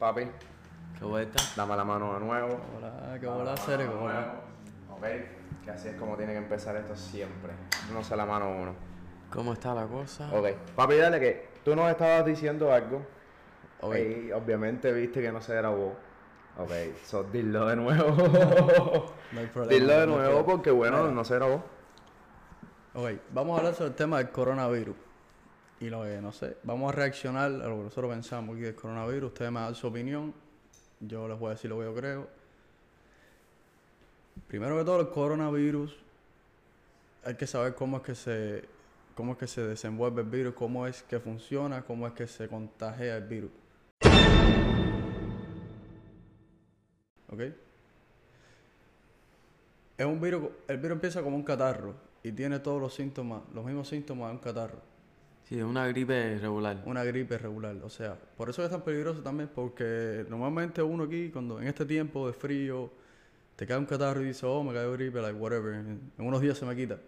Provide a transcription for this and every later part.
Papi, ¿Qué vuelta? dame la mano de nuevo. Hola, qué bola la serio, qué bola. Ok, que así es como tiene que empezar esto siempre. No se la mano uno. ¿Cómo está la cosa? Ok, papi, dale que tú nos estabas diciendo algo. Ok. Y obviamente viste que no se grabó. Ok, so dilo de nuevo. No hay problema. dilo de nuevo porque bueno, no se grabó. Ok, vamos a hablar sobre el tema del coronavirus. Y lo que no sé, vamos a reaccionar a lo que nosotros pensamos aquí del coronavirus. Ustedes me dan su opinión. Yo les voy a decir lo que yo creo. Primero que todo, el coronavirus, hay que saber cómo es que se, cómo es que se desenvuelve el virus, cómo es que funciona, cómo es que se contagia el virus. ¿Ok? Es un virus, el virus empieza como un catarro y tiene todos los síntomas, los mismos síntomas de un catarro, Sí, es una gripe regular. una gripe regular. O sea, por eso es tan peligroso también, porque normalmente uno aquí, cuando en este tiempo de frío, te cae un catarro y dice, oh, me cayó gripe, like whatever, en, unos días se me quita.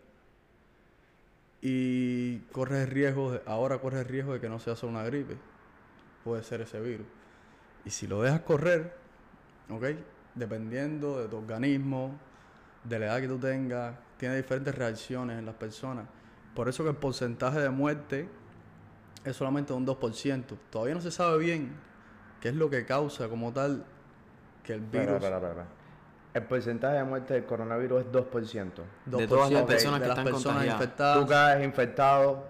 Y corres riesgo, ahora corres el riesgo de que no sea solo una gripe, puede ser ese virus. Y si lo dejas correr, ¿ok? Dependiendo de tu organismo, de la edad que tú tengas, tiene diferentes reacciones en las personas. Por eso que el porcentaje de muerte es solamente un 2%. Todavía no se sabe bien qué es lo que causa como tal que el virus... Espera, espera, espera. El porcentaje de muerte del coronavirus es 2%. De todas las 2% personas de que las están personas contagiadas. infectadas. Tú caes infectado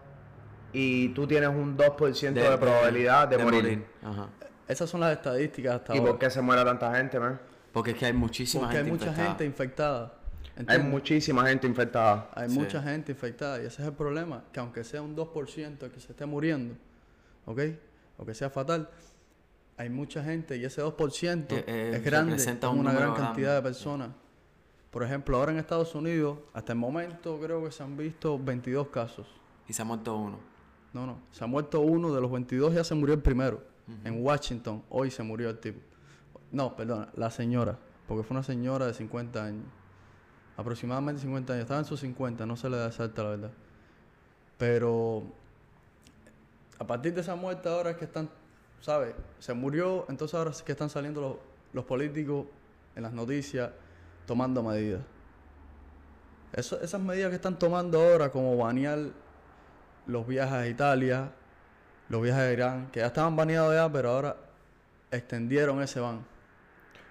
y tú tienes un 2% de, De- probabilidad de, morir. Ajá. Esas son las estadísticas hasta ¿Y ahora. por qué se muere tanta gente, man? Porque es que hay muchísima Porque hay gente mucha infectada. gente infectada. Hay muchísima gente infectada. Hay Sí. mucha gente infectada y ese es el problema, que aunque sea un 2% el que se esté muriendo, ¿ok? O que sea fatal, hay mucha gente y ese 2% Eh, eh, es grande, es un una gran cantidad de personas. Por ejemplo, ahora en Estados Unidos, hasta el momento creo que se han visto 22 casos. Y se ha muerto uno. No, no, se ha muerto uno de los 22, ya se murió el primero. En Washington, hoy se murió el tipo. No, perdona, la señora, porque fue una señora de 50 años. Aproximadamente 50 años, estaba en sus 50, no se le da exacta la verdad. Pero a partir de esa muerte ahora es que están, ¿sabes? Se murió, entonces ahora es que están saliendo los, los políticos en las noticias tomando medidas. Eso- esas medidas que están tomando ahora, como banear los viajes a Italia, los viajes a Irán, que ya estaban baneados ya, pero ahora extendieron ese ban.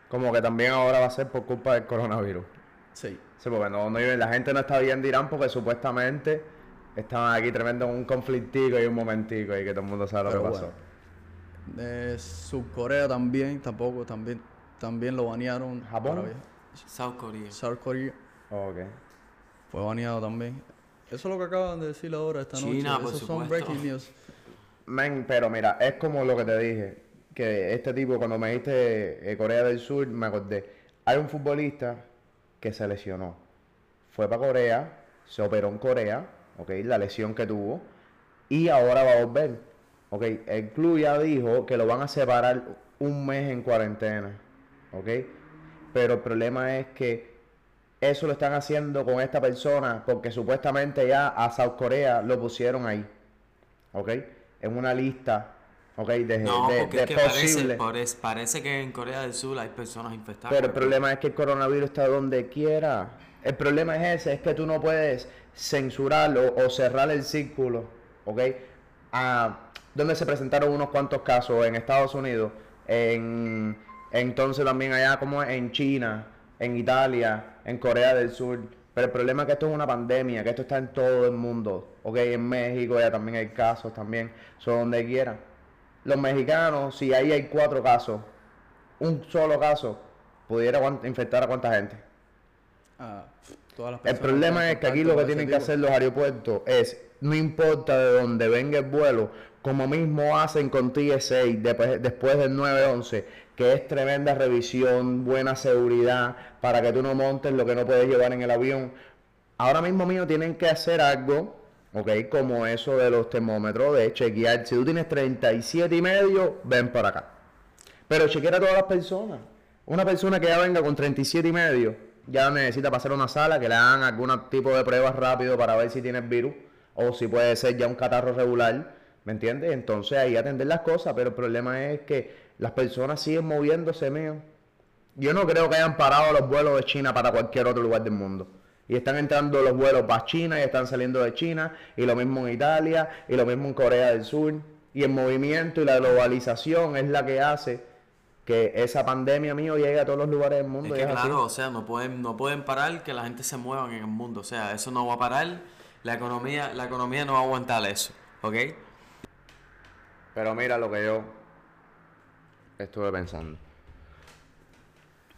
Como que también ahora va a ser por culpa del coronavirus. Sí. Sí, porque no, no- la gente no está bien de Irán porque supuestamente estaban aquí tremendo un conflictico y un momentico y que todo el mundo sabe lo Pero que pasó. bueno. De Subcorea también, tampoco, también, también lo banearon. ¿Japón? South Korea. South Korea Ok. fue baneado también. Eso es lo que acaban de decir ahora esta China, noche. por Esos son supuesto. breaking news. Men, pero mira, es como lo que te dije, que este tipo, cuando me dijiste eh, Corea del Sur, me acordé. Hay un futbolista que se lesionó. Fue para Corea, se operó en Corea, ok, la lesión que tuvo, y ahora va a volver. Ok, el club ya dijo que lo van a separar un mes en cuarentena, ok. Pero el problema es que eso lo están haciendo con esta persona porque supuestamente ya a South Corea lo pusieron ahí. ¿ok? En una lista, No, de, porque de es que posible. parece, parece que en Corea del Sur hay personas infectadas. Pero el problema es que el coronavirus está donde quiera. El problema es ese, es que tú no puedes censurarlo o cerrar el círculo, ¿ok? Ah, donde se presentaron unos cuantos casos en Estados Unidos, en entonces también allá como en China, en Italia, en Corea del Sur. Pero el problema es que esto es una pandemia, que esto está en todo el mundo, ¿ok? En México ya también hay casos, también, son donde quiera. Los mexicanos, si ahí hay cuatro casos, un solo caso pudiera infectar a cuánta gente. todas las El problema es que aquí lo que tienen que hacer los aeropuertos es, no importa de dónde venga el vuelo, como mismo hacen con TSA después, después del 911, que es tremenda revisión, buena seguridad, para que tú no montes lo que no puedes llevar en el avión. Ahora mismo mío tienen que hacer algo, ok, como eso de los termómetros, de chequear, si tú tienes 37 y medio, ven para acá. Pero chequear a todas las personas. Una persona que ya venga con 37 y medio, ya necesita pasar a una sala que le hagan algún tipo de pruebas rápido para ver si tiene el virus o si puede ser ya un catarro regular, ¿me entiendes? Entonces ahí atender las cosas, pero el problema es que las personas siguen moviéndose, mío. Yo no creo que hayan parado los vuelos de China para cualquier otro lugar del mundo. Y están entrando los vuelos para China y están saliendo de China. Y lo mismo en Italia y lo mismo en Corea del Sur. Y el movimiento y la globalización es la que hace que esa pandemia mío llegue a todos los lugares del mundo. Es que así. claro, o sea, no pueden, no pueden parar que la gente se mueva en el mundo. O sea, eso no va a parar. La economía, la economía no va a aguantar eso. ¿Ok? Pero mira lo que yo estuve pensando.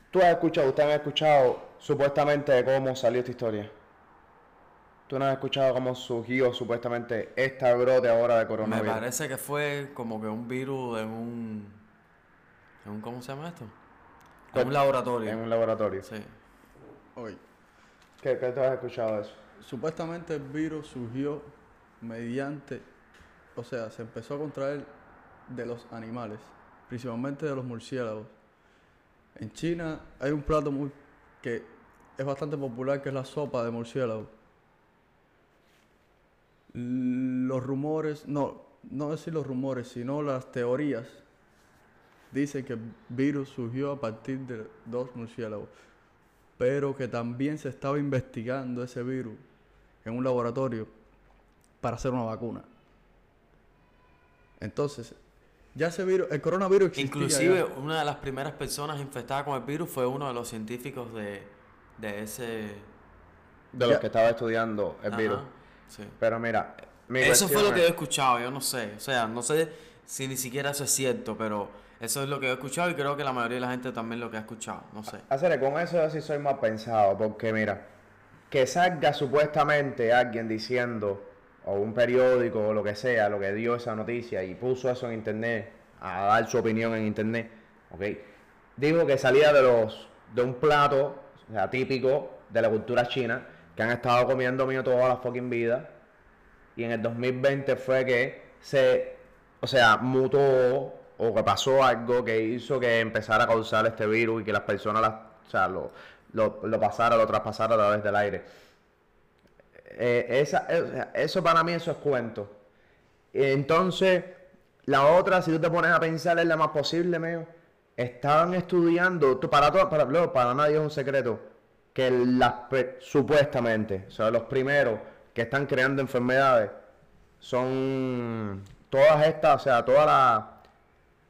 Tú has escuchado, ustedes han escuchado supuestamente de cómo salió esta historia. Tú no has escuchado cómo surgió supuestamente esta brote ahora de Me coronavirus. parece que fue como que un virus en un. En un ¿Cómo se llama esto? En un laboratorio. En un laboratorio. Sí. Hoy. ¿Qué, qué tú has escuchado de eso? Supuestamente el virus surgió mediante, o sea, se empezó a contraer de los animales, principalmente de los murciélagos. En China hay un plato muy que es bastante popular que es la sopa de murciélago. Los rumores, no, no decir los rumores, sino las teorías dicen que el virus surgió a partir de dos murciélagos, pero que también se estaba investigando ese virus en un laboratorio para hacer una vacuna. Entonces, ya ese virus, el coronavirus existía Inclusive ya. una de las primeras personas infectadas con el virus fue uno de los científicos de, de ese... De los que estaba estudiando el Ajá, virus. sí. Pero mira, mi Eso fue lo que yo he escuchado, yo no sé. O sea, no sé si ni siquiera eso es cierto, pero eso es lo que yo he escuchado y creo que la mayoría de la gente también lo que ha escuchado. No sé. Hacer con eso yo sí soy más pensado, porque mira, que salga supuestamente alguien diciendo, o un periódico o lo que sea, lo que dio esa noticia y puso eso en internet, a dar su opinión en internet, ¿ok? Dijo que salía de los de un plato, o sea, típico de la cultura china, que han estado comiendo mío toda la fucking vida, y en el 2020 fue que se, o sea, mutó o que pasó algo que hizo que empezara a causar este virus y que las personas las, o sea, lo, lo, lo pasara, lo traspasara a través del aire. Eh, esa, eh, eso para mí eso es cuento. Entonces, la otra, si tú te pones a pensar, es la más posible, meo. Estaban estudiando, para, todo, para, para nadie es un secreto, que las, supuestamente, o sea, los primeros que están creando enfermedades son todas estas, o sea, todas las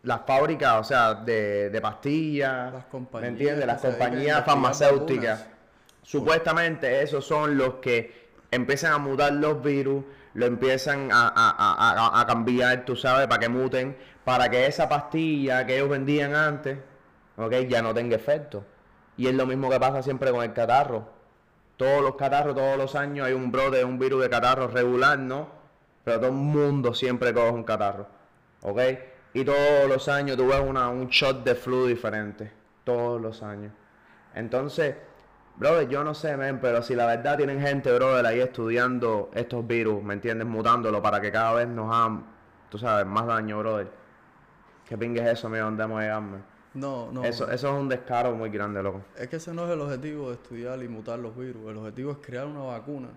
las fábricas, o sea, de, de pastillas, Las ¿me compañías entiendes? Las compañías farmacéuticas. vacunas. Supuestamente esos son los que empiezan a mutar los virus, lo empiezan a, a- a- a- a cambiar, tú sabes, para que muten, para que esa pastilla que ellos vendían antes, ok, ya no tenga efecto. Y es lo mismo que pasa siempre con el catarro. Todos los catarros, todos los años hay un brote un virus de catarro regular, ¿no? Pero todo el mundo siempre coge un catarro, ¿ok? Y todos los años tú ves una, un shot de flu diferente, todos los años. Entonces, brother, yo no sé, men, pero si la verdad tienen gente, brother, ahí estudiando estos virus, ¿me entiendes? Mutándolo para que cada vez nos hagan, tú sabes, más daño, brother. ¿Qué pingue es eso, mío? ¿Dónde vamos a llegar, man? No, no. Eso, eso es un descaro muy grande, loco. Es que ese no es el objetivo de estudiar y mutar los virus. El objetivo es crear una vacuna.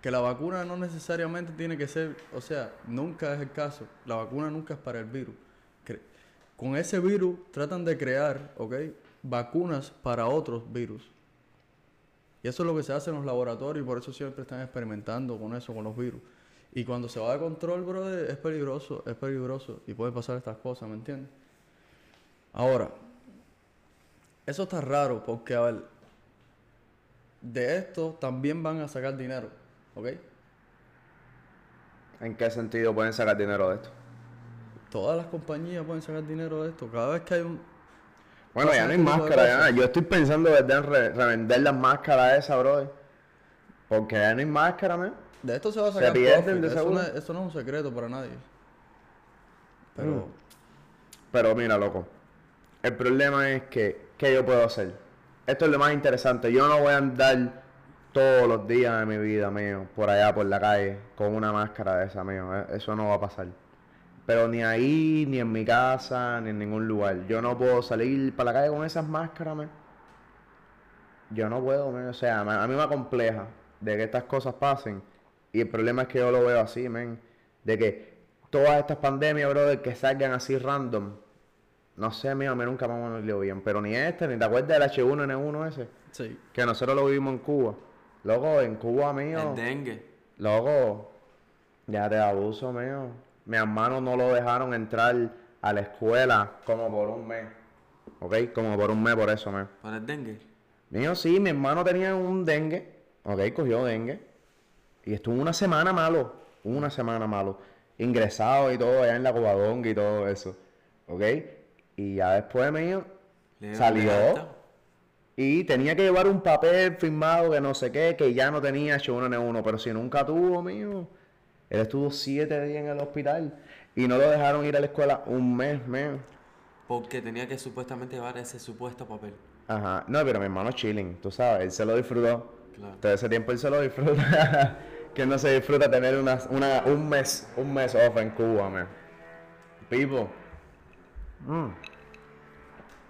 Que la vacuna no necesariamente tiene que ser, o sea, nunca es el caso. La vacuna nunca es para el virus. Cre- Con ese virus tratan de crear, ¿ok? Vacunas para otros virus. Y eso es lo que se hace en los laboratorios y por eso siempre están experimentando con eso, con los virus. Y cuando se va de control, brother, es peligroso, es peligroso y pueden pasar estas cosas, ¿me entiendes? Ahora, eso está raro porque, a ver, de esto también van a sacar dinero, ¿ok? ¿En qué sentido pueden sacar dinero de esto? Todas las compañías pueden sacar dinero de esto. Cada vez que hay un... Bueno, ya no hay este máscara, ya. cosas. Yo estoy pensando en re- revender las máscaras esas, brother. Porque ya no hay máscara, man. De esto se va a Se sacar pierden profit, Eso no, eso no es un secreto para nadie. Pero... Mm. Pero mira, loco. El problema es que, ¿qué yo puedo hacer? Esto es lo más interesante. Yo no voy a andar todos los días de mi vida, mío, por allá, por la calle, con una máscara de esa, mío. Eh, Eso no va a pasar. Pero ni ahí, ni en mi casa, ni en ningún lugar. Yo no puedo salir para la calle con esas máscaras, man. Yo no puedo, man. O sea, a mí me compleja de que estas cosas pasen. Y el problema es que yo lo veo así, man. De que todas estas pandemias, brother, que salgan así random, No sé, mío, a mí nunca me ha olido bien. Pero ni este, ni te acuerdas del H1N1 ese. Sí. Que nosotros lo vivimos en Cuba. Loco, en Cuba, mío. El dengue. Loco, ya te abuso, mío. Mi hermano no lo dejaron entrar a la escuela como por un mes. ¿Ok? Como por un mes por eso, mío. Para el dengue. Mío, sí, mi hermano tenía un dengue. ¿Ok? Cogió dengue. Y estuvo una semana malo. Una semana malo. Ingresado y todo, allá en la Covadonga y todo eso. ¿Ok? Y ya después, mío, salió. Y tenía que llevar un papel firmado que no sé qué, que ya no tenía H1N1, pero si nunca tuvo, mío. Él estuvo siete días en el hospital y no lo dejaron ir a la escuela un mes, mío. Porque tenía que supuestamente llevar ese supuesto papel. Ajá. No, pero mi hermano chilling, tú sabes, él se lo disfrutó. Claro. Todo ese tiempo él se lo disfruta. que no se disfruta tener una, una- un mes, un mes off en Cuba, man. People. Mm.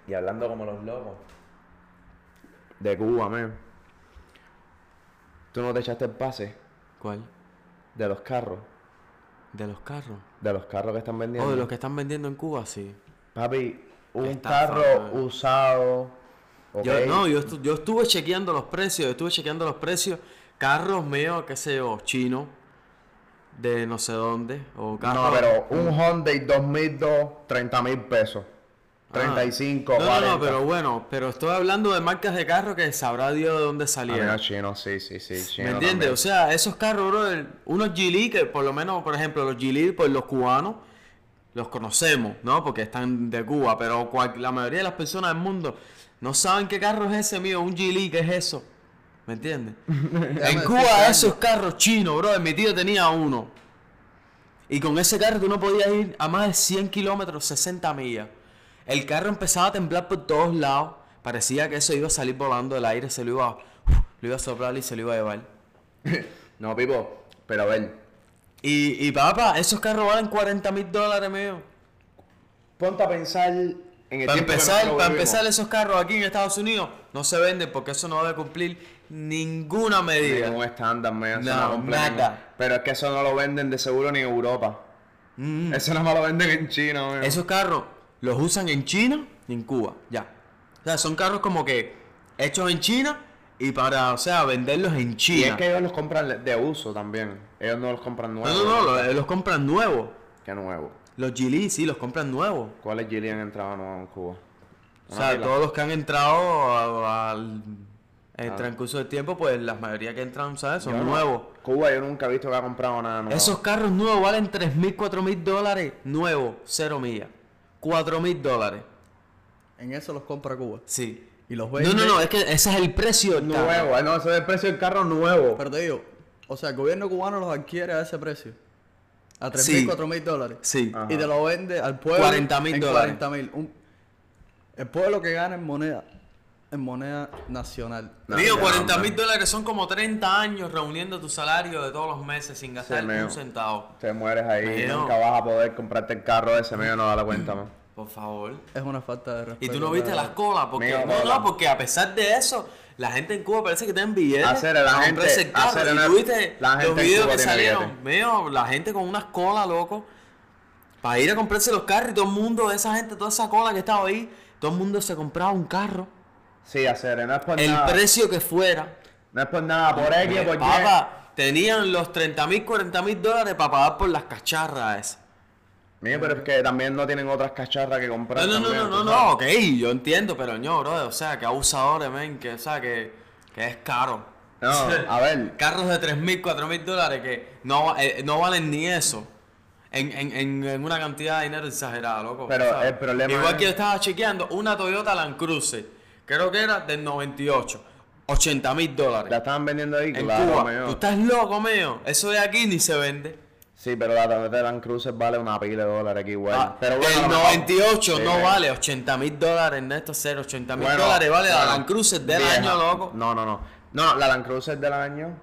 Y hablando como los locos. De Cuba, man. ¿Tú no te echaste el pase ¿Cuál? de los carros? De los carros. De los carros que están vendiendo. Oh, de los que están vendiendo en Cuba, sí. Papi, un Estafa, carro man. usado. Yo, no, yo, estu- yo estuve chequeando los precios, yo estuve chequeando los precios. Carros míos, qué sé yo, chinos, de no sé dónde. O carros... No, pero un Hyundai 2002, 30 mil pesos. 35, Ah. No, no, 40. no, pero bueno, pero estoy hablando de marcas de carros que sabrá Dios de dónde Ah, salieron. mira, chino, sí, sí, sí. chino ¿Me entiendes? O sea, esos carros, brother, unos Geely que por lo menos, por ejemplo, los Geely, pues los cubanos los conocemos, ¿no? Porque están de Cuba, pero cual- la mayoría de las personas del mundo no saben qué carro es ese mío, un Geely, ¿qué es eso? ¿Me entiendes? en Cuba esos carros chinos, brother, mi tío tenía uno. Y con ese carro tú no podías ir a más de 100 kilómetros, 60 millas. El carro empezaba a temblar por todos lados. Parecía que eso iba a salir volando del aire, se lo iba, a- lo iba a soplar y se lo iba a llevar. No, Pipo, pero a ver, Y, y papá, esos carros valen 40 mil dólares, mío. ponte a pensar en el Para tiempo empezar, para empezar esos carros aquí en Estados Unidos no se venden porque eso no debe cumplir ninguna medida. Ningún estándar, No, cumple nada. Pero es que eso no lo venden de seguro ni en Europa. Mm. Eso no me lo venden en China, man. Esos carros los usan en China y en Cuba, ya. O sea, son carros como que hechos en China y para, o sea, venderlos en Y China. es que ellos los compran de uso también. Ellos no los compran No, nuevos. no, no, los, los compran nuevos. ¿Qué nuevo? Los Geely sí, los compran nuevos. ¿Cuáles Gillian entraban nuevos en Cuba? O sea, pila. todos los que han entrado al en el Ah. transcurso del tiempo, pues la mayoría que entran, ¿sabes? Son Yo no- nuevos. Cuba yo nunca he visto que ha comprado nada nuevo. Esos carros nuevos valen 3 mil, 4 mil dólares. Nuevos, cero millas. 4 mil dólares. En eso los compra Cuba. Sí. Y los No, vende. no, no, es que ese es el precio del carro. Nuevo, eh, no, ese es el precio del carro nuevo. Pero te digo, o sea, el gobierno cubano los adquiere a ese precio. A 3 Sí. mil, 4 mil dólares. Sí. Ajá. Y te lo vende al pueblo 40.000 en dólares. 40 mil. Un- El pueblo que gana en moneda, en moneda nacional. Ya, 40 mil dólares son como 30 años reuniendo tu salario de todos los meses sin gastar mío. un centavo. Te mueres ahí, Mío. nunca vas a poder comprarte el carro ese medio, no da la cuenta, man. Por favor. Es una falta de Y respeto. tú no viste las colas, porque no, no, porque a pesar de eso, la gente en Cuba parece que tienen billetes. Hacer, la gente- el hacer y tú viste la gente los videos que salieron, mío, la gente con unas colas, loco, para ir a comprarse los carros y todo el mundo, esa gente, toda esa cola que estaba ahí, todo el mundo se compraba un carro, Sí, hacer, no es por el nada. precio que fuera. No es por nada, por X, por Y. Papá, tenían los 30 mil, 40 mil dólares para pagar por las cacharras esas. Mío, pero es que también no tienen otras cacharras que comprar. No, no, no, también, no, no, no, ok, yo entiendo, pero no, bro, o sea, que abusadores, men, que, o sea, que, que es caro. No, a ver. Carros de 3 mil, 4 mil dólares que no, eh, no valen ni eso. En, en, en, en una cantidad de dinero exagerada, loco. Pero ¿sabes? el problema Igual es- que yo estaba chequeando una Toyota Land Cruiser, creo que era del 98, 80 mil dólares. La estaban vendiendo ahí, En claro, Cuba. mío. Tú estás loco, mío. Eso de aquí ni se vende. Sí, pero la Toyota Land Cruiser vale una pila de dólares aquí igual. Ah, pero bueno, el lo mejor- 98 Sí, no pero- vale 80 mil dólares, Néstor, cero, 80 mil Bueno, dólares vale la Land Cruiser del vieja. año, loco. No, no, no. No, la Land Cruiser del año.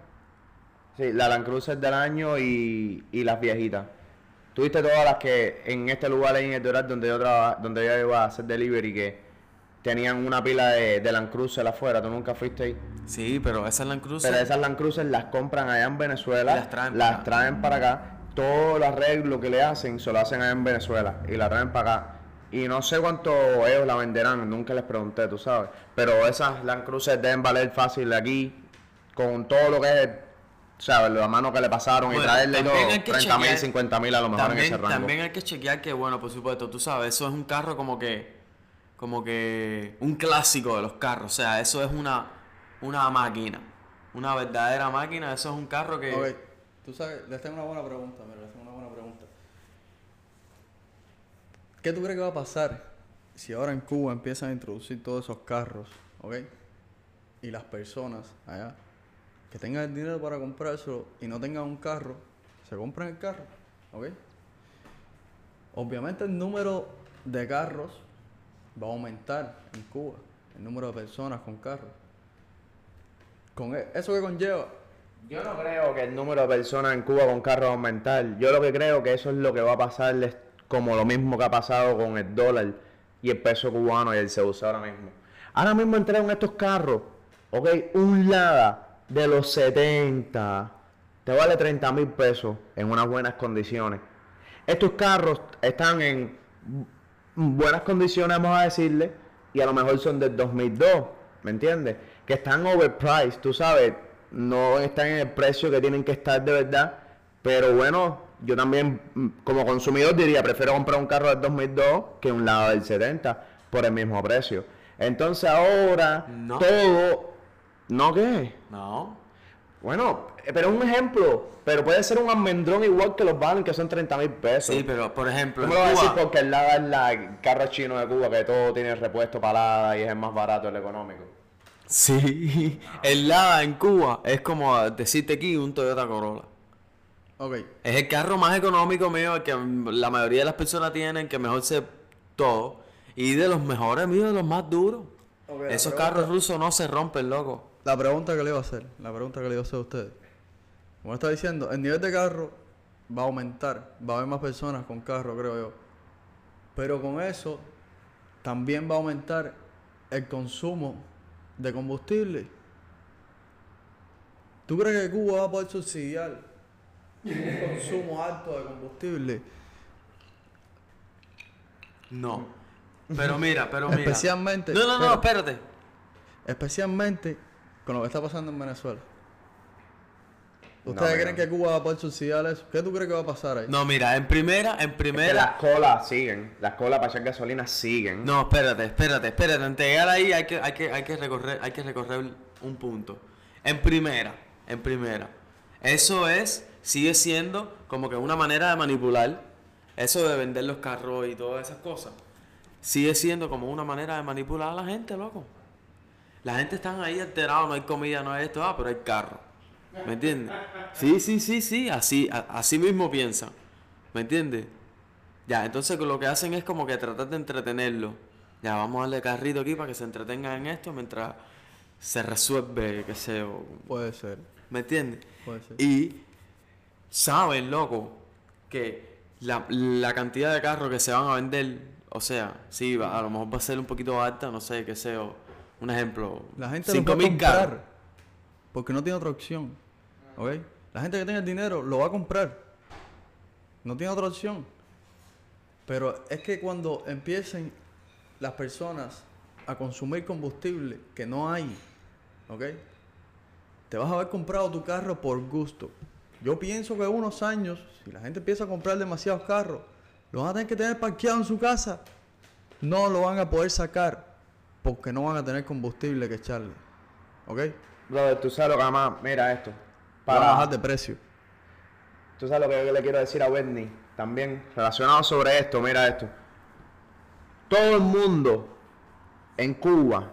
Sí, la Land Cruiser del año y, y las viejitas. Tuviste todas las que en este lugar en el Doral donde yo traba- donde yo iba a hacer delivery que tenían una pila de, de Land Cruiser afuera, tú nunca fuiste ahí. Sí, pero esa Land Cruiser. Pero esas Land Cruiser las compran allá en Venezuela, Y las traen las para traen para acá, todo el arreglo que le hacen se lo hacen allá en Venezuela y la traen para acá. Y no sé cuánto ellos la venderán, nunca les pregunté, tú sabes. Pero esas Land Cruiser deben valer fácil aquí, con todo lo que es, ¿sabes? La mano que le pasaron y Bueno, traerle y todo, también hay que 30 mil, chequear- 50 mil a lo mejor en ese También, rango. también hay que chequear que, bueno, por supuesto, tú sabes, eso es un carro como que, como que un clásico de los carros. O sea, eso es una, una máquina. Una verdadera máquina. Eso es un carro que... tú sabes, les tengo una buena pregunta, mira, les tengo una buena pregunta. ¿Qué tú crees que va a pasar si ahora en Cuba empiezan a introducir todos esos carros, ok? Y las personas allá que tengan el dinero para comprárselo y no tengan un carro, se compran el carro, ok? Obviamente el número de carros va a aumentar en Cuba, el número de personas con carros. Con e- eso que conlleva Yo no creo que el número de personas en Cuba con carros va a aumentar. Yo lo que creo que eso es lo que va a pasar es como lo mismo que ha pasado con el dólar y el peso cubano y el usa ahora mismo. Ahora mismo entraron estos carros, ok, un Lada de los 70, te vale 30 mil pesos en unas buenas condiciones. Estos carros están en buenas condiciones, vamos a decirle, y a lo mejor son del 2002, ¿me entiendes? Que están overpriced, tú sabes, no están en el precio que tienen que estar de verdad, pero bueno, yo también mm, como consumidor diría, prefiero comprar un carro del 2002 que un lado del 70 por el mismo precio. Entonces ahora No. todo, ¿no qué? No. Bueno, eh, pero es un ejemplo, pero puede ser un almendrón igual que los Valen que son 30 mil pesos. Sí, pero por ejemplo, ¿Cómo lo vas a decir porque el Lada es la el carro chino de Cuba que todo tiene repuesto palada y es el más barato, el económico? Sí, el Lada en Cuba es como decirte aquí un Toyota Corolla. Ok, Es el carro más económico mío, el que la mayoría de las personas tienen, que mejor se todo. Y de los mejores míos, de los más duros. Ok, la Esos pregunta- carros rusos no se rompen, loco. la pregunta que le iba a hacer, la pregunta que le iba a hacer a ustedes. Como está diciendo, el nivel de carro va a aumentar, va a haber más personas con carro, creo yo. Pero con eso también va a aumentar el consumo de combustible. ¿Tú crees que Cuba va a poder subsidiar un consumo alto de combustible? No. Pero mira, pero mira. Especialmente- No, no, no, espérate. Especialmente con lo que está pasando en Venezuela. ¿Ustedes creen que Cuba va a poder subsidiar eso? ¿Qué tú crees que va a pasar ahí? No, mira, en primera, en Es que primera. las colas siguen, las colas para echar gasolina siguen. No, espérate, espérate, espérate. Antes de llegar ahí hay que, hay que, hay que recorrer, hay que recorrer un punto. En primera, en primera. Eso es, sigue siendo como que una manera de manipular. Eso de vender los carros y todas esas cosas. Sigue siendo como una manera de manipular a la gente, loco. La gente está ahí alterada, no hay comida, no hay esto, ah, pero hay carro. ¿Me entiendes? Sí, sí, sí, sí, así, a- así mismo piensan. ¿Me entiendes? Ya, entonces lo que hacen es como que tratar de entretenerlo. Ya, vamos a darle carrito aquí para que se entretengan en esto mientras se resuelve, qué sé yo. Puede ser, ¿Me entiendes? puede ser. Y saben, loco, que la, la cantidad de carros que se van a vender, o sea, sí, va- a lo mejor va a ser un poquito alta, no sé, qué sé yo. Un ejemplo. La gente lo va a 5.000 carros. Porque no tiene otra opción. ¿Ok? La gente que tenga el dinero lo va a comprar. No tiene otra opción. Pero es que cuando empiecen las personas a consumir combustible que no hay, ¿ok? Te vas a haber comprado tu carro por gusto. Yo pienso que en unos años, si la gente empieza a comprar demasiados carros, lo van a tener que tener parqueado en su casa. No lo van a poder sacar porque no van a tener combustible que echarle. ¿Ok? Brother, tú sabes lo que más, mira esto. Para bajar de precio. Tú sabes lo que yo le quiero decir a Bernie también, relacionado sobre esto, mira esto. Todo el mundo en Cuba,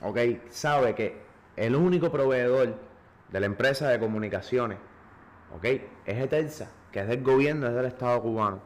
ok, sabe que el único proveedor de la empresa de comunicaciones, ok, es Etelsa, que es del gobierno, es del Estado cubano,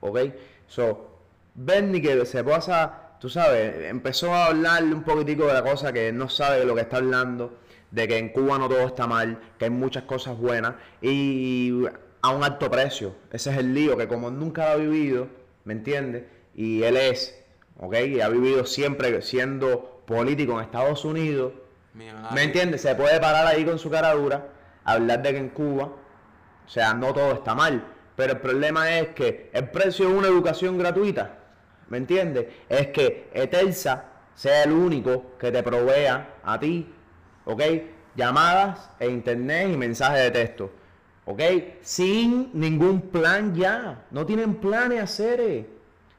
ok. So, Bernie que se pasa, tú sabes, empezó a hablarle un poquitico de la cosa que no sabe de lo que está hablando, de que en Cuba no todo está mal, que hay muchas cosas buenas y a un alto precio. Ese es el lío, que como nunca lo ha vivido, ¿me entiendes? Y él es, ¿ok? Y ha vivido siempre siendo político en Estados Unidos. ¿me entiendes? Se puede parar ahí con su cara dura, hablar de que en Cuba, o sea, no todo está mal, pero el problema es que el precio de una educación gratuita, ¿me entiendes? Es que Etelsa sea el único que te provea a ti, ¿ok? Llamadas e internet y mensajes de texto, ¿ok? Sin ningún plan ya. No tienen planes hacer.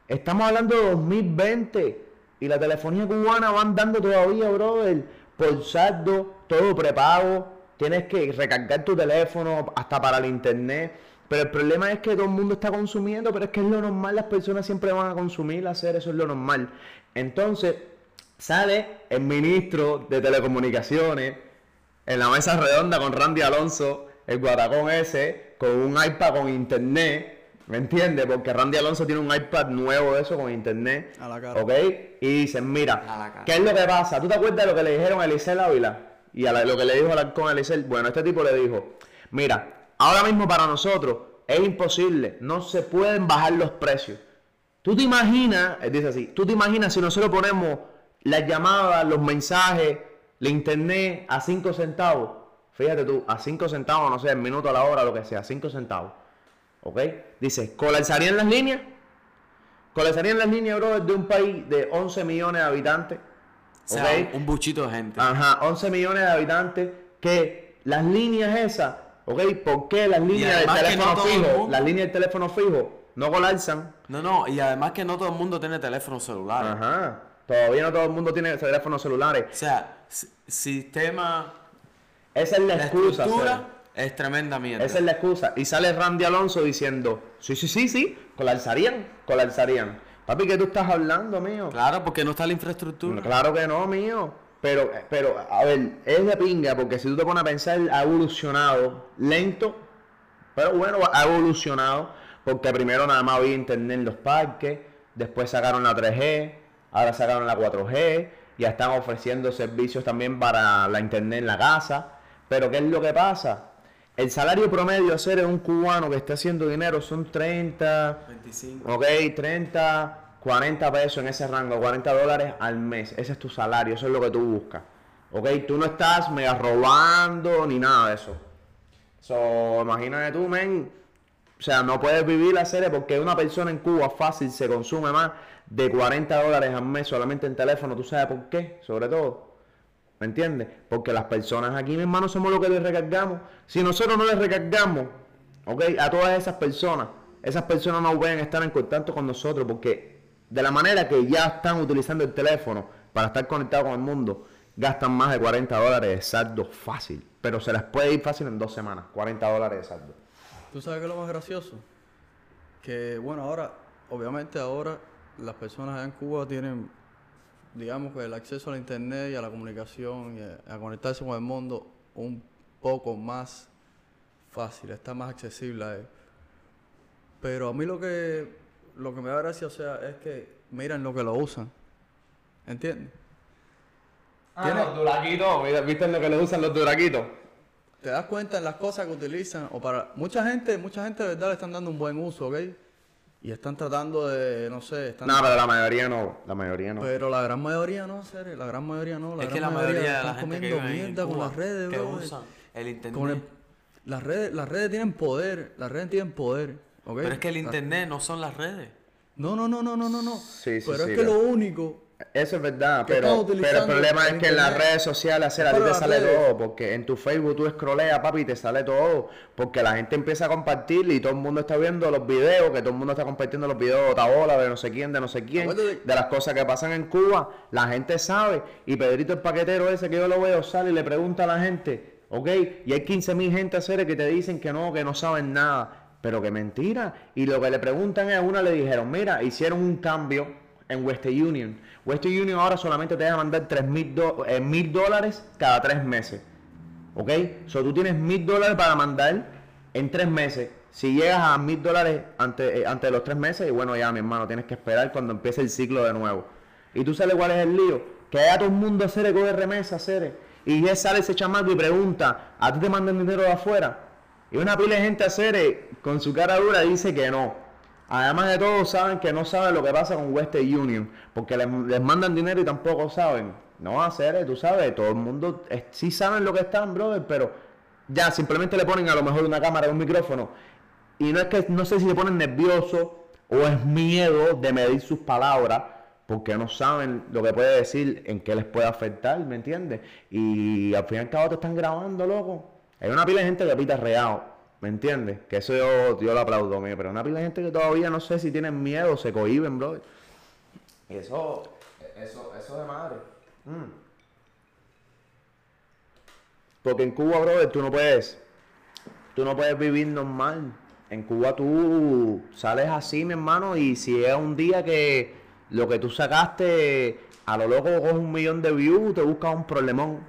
Estamos hablando de 2020 y la telefonía cubana van dando todavía, brother, por saldo, todo prepago. Tienes que recargar tu teléfono hasta para el internet. Pero el problema es que todo el mundo está consumiendo, pero es que es lo normal, las personas siempre van a consumir, hacer eso es lo normal. Entonces, sale el ministro de Telecomunicaciones en la mesa redonda con Randy Alonso, el guatacón ese, con un iPad con internet, ¿me entiendes? Porque Randy Alonso tiene un iPad nuevo de eso con internet, A la cara. ¿ok? Y dicen, mira. ¿qué es lo que pasa? ¿Tú te acuerdas de lo que le dijeron a Elisel Ávila? Y a la- lo que le dijo halcón a Elisel, bueno, este tipo le dijo, mira, ahora mismo para nosotros es imposible, no se pueden bajar los precios. Tú te imaginas, él dice así, tú te imaginas si nosotros ponemos las llamadas, los mensajes, la internet a 5 centavos. Fíjate tú, a 5 centavos, no sé, el minuto, a la hora, lo que sea, 5 centavos. ¿Ok? Dice, ¿colapsarían las líneas? ¿Colapsarían las líneas, bro, de un país de 11 millones de habitantes? O sea, ¿Ok? un buchito de gente. Ajá, 11 millones de habitantes que las líneas esas, ¿ok? ¿Por qué las líneas del que teléfono no fijo, las líneas del teléfono fijo no colapsan? No, no, y además que no todo el mundo tiene teléfono celular. Ajá. Todavía no todo el mundo tiene teléfonos celulares. O sea, si- sistema, Esa es la la excusa. estructura es tremenda mierda. Esa es la excusa. Y sale Randy Alonso diciendo, sí, sí, sí, sí, colapsarían, colapsarían. Papi, ¿qué tú estás hablando, mío? Claro, porque no está la infraestructura. Claro que no, mío. Pero, pero, a ver, es de pinga, porque si tú te pones a pensar, ha evolucionado lento, pero bueno, ha evolucionado, porque primero nada más había internet en los parques, después sacaron la 3G, ahora sacaron la 4G, ya están ofreciendo servicios también para la internet en la casa. Pero, ¿qué es lo que pasa? El salario promedio a hacer un cubano que está haciendo dinero son 30, 25. Ok, 30, 40 pesos en ese rango, 40 dólares al mes. Ese es tu salario, eso es lo que tú buscas. Ok, tú no estás mega robando ni nada de eso. So, imagínate tú, men. O sea, no puedes vivir la serie porque una persona en Cuba fácil se consume más de 40 dólares al mes solamente en teléfono. ¿Tú sabes por qué? Sobre todo. ¿Me entiendes? Porque las personas aquí, mi hermano, somos los que les recargamos. Si nosotros no les recargamos, ¿ok? A todas esas personas, esas personas no pueden estar en contacto con nosotros porque de la manera que ya están utilizando el teléfono para estar conectados con el mundo, gastan más de 40 dólares de saldo fácil. Pero se les puede ir fácil en dos semanas, 40 dólares de saldo. ¿Tú sabes qué es lo más gracioso? Que, bueno, ahora, obviamente ahora las personas en Cuba tienen, digamos que el acceso a internet y a la comunicación y a, a conectarse con el mundo un poco más fácil, está más accesible a ellos. Pero a mí lo que, lo que me da gracia, o sea, es que miren lo que lo usan. ¿Entiendes? Ah, los duraquitos, mira, ¿viste lo que le usan los duraquitos? Te das cuenta en las cosas que utilizan o para mucha gente, mucha gente de verdad le están dando un buen uso, ¿ok? Y están tratando de, no sé, están No, pero la mayoría no, la mayoría no. Pero la gran mayoría no, serio, la gran mayoría no. La es gran que la mayoría de la están gente que comiendo vive en mierda con las redes, que bro. usan el internet. Con el- las redes, las redes tienen poder, las redes tienen poder, Pero es que el La- internet no son las redes. No, no, no, no, no, no, no. Sí, sí, pero sí, es que pero- lo único, Eso es verdad, pero, pero el problema es que en las redes sociales hacer a ti te sale redes- todo, porque en tu Facebook tú scrolleas, papi, y te sale todo, porque la gente empieza a compartir y todo el mundo está viendo los videos, que todo el mundo está compartiendo los videos de Otaola, de no sé quién, de no sé quién, de las cosas que pasan en Cuba, la gente sabe, y Pedrito el paquetero ese que yo lo veo sale y le pregunta a la gente, ¿ok? Y hay 15 mil gente seres que te dicen que no, que no saben nada, pero que mentira, y lo que le preguntan es, a una le dijeron, mira, hicieron un cambio en Western Union. Western Union ahora solamente te deja mandar 3 mil do- eh, mil dólares cada tres meses. ¿Ok? So tú tienes mil dólares para mandar en tres meses. Si llegas a mil dólares antes, eh, de los tres meses, y bueno, ya mi hermano, tienes que esperar cuando empiece el ciclo de nuevo. Y tú sabes cuál es el lío. Que haya todo el mundo hacer coge remesa, hacer. Y ya sale ese chamaco y pregunta, ¿a ti te mandan dinero de afuera? Y una pila de gente hacer con su cara dura dice que no. Además de todo, saben que no saben lo que pasa con Western Union, porque les, mandan dinero y tampoco saben. No hacer, tú sabes, todo el mundo eh, sí saben lo que están, brother, pero ya simplemente le ponen a lo mejor una cámara un micrófono. Y no es que, no sé si se ponen nerviosos o es miedo de medir sus palabras porque no saben lo que puede decir, en qué les puede afectar, ¿me entiendes? Y al fin y al cabo te están grabando, loco. Hay una pila de gente que pita real, ¿me entiendes? Que eso yo, yo lo aplaudo, mío, pero una pila de gente que todavía no sé si tienen miedo, se cohiben, bro. Y eso, eso, eso de madre. Mm. Porque en Cuba, brother, tú no puedes, tú no puedes vivir normal. En Cuba tú sales así, mi hermano, y si es un día que lo que tú sacaste a lo loco con un millón de views, te buscas un problemón.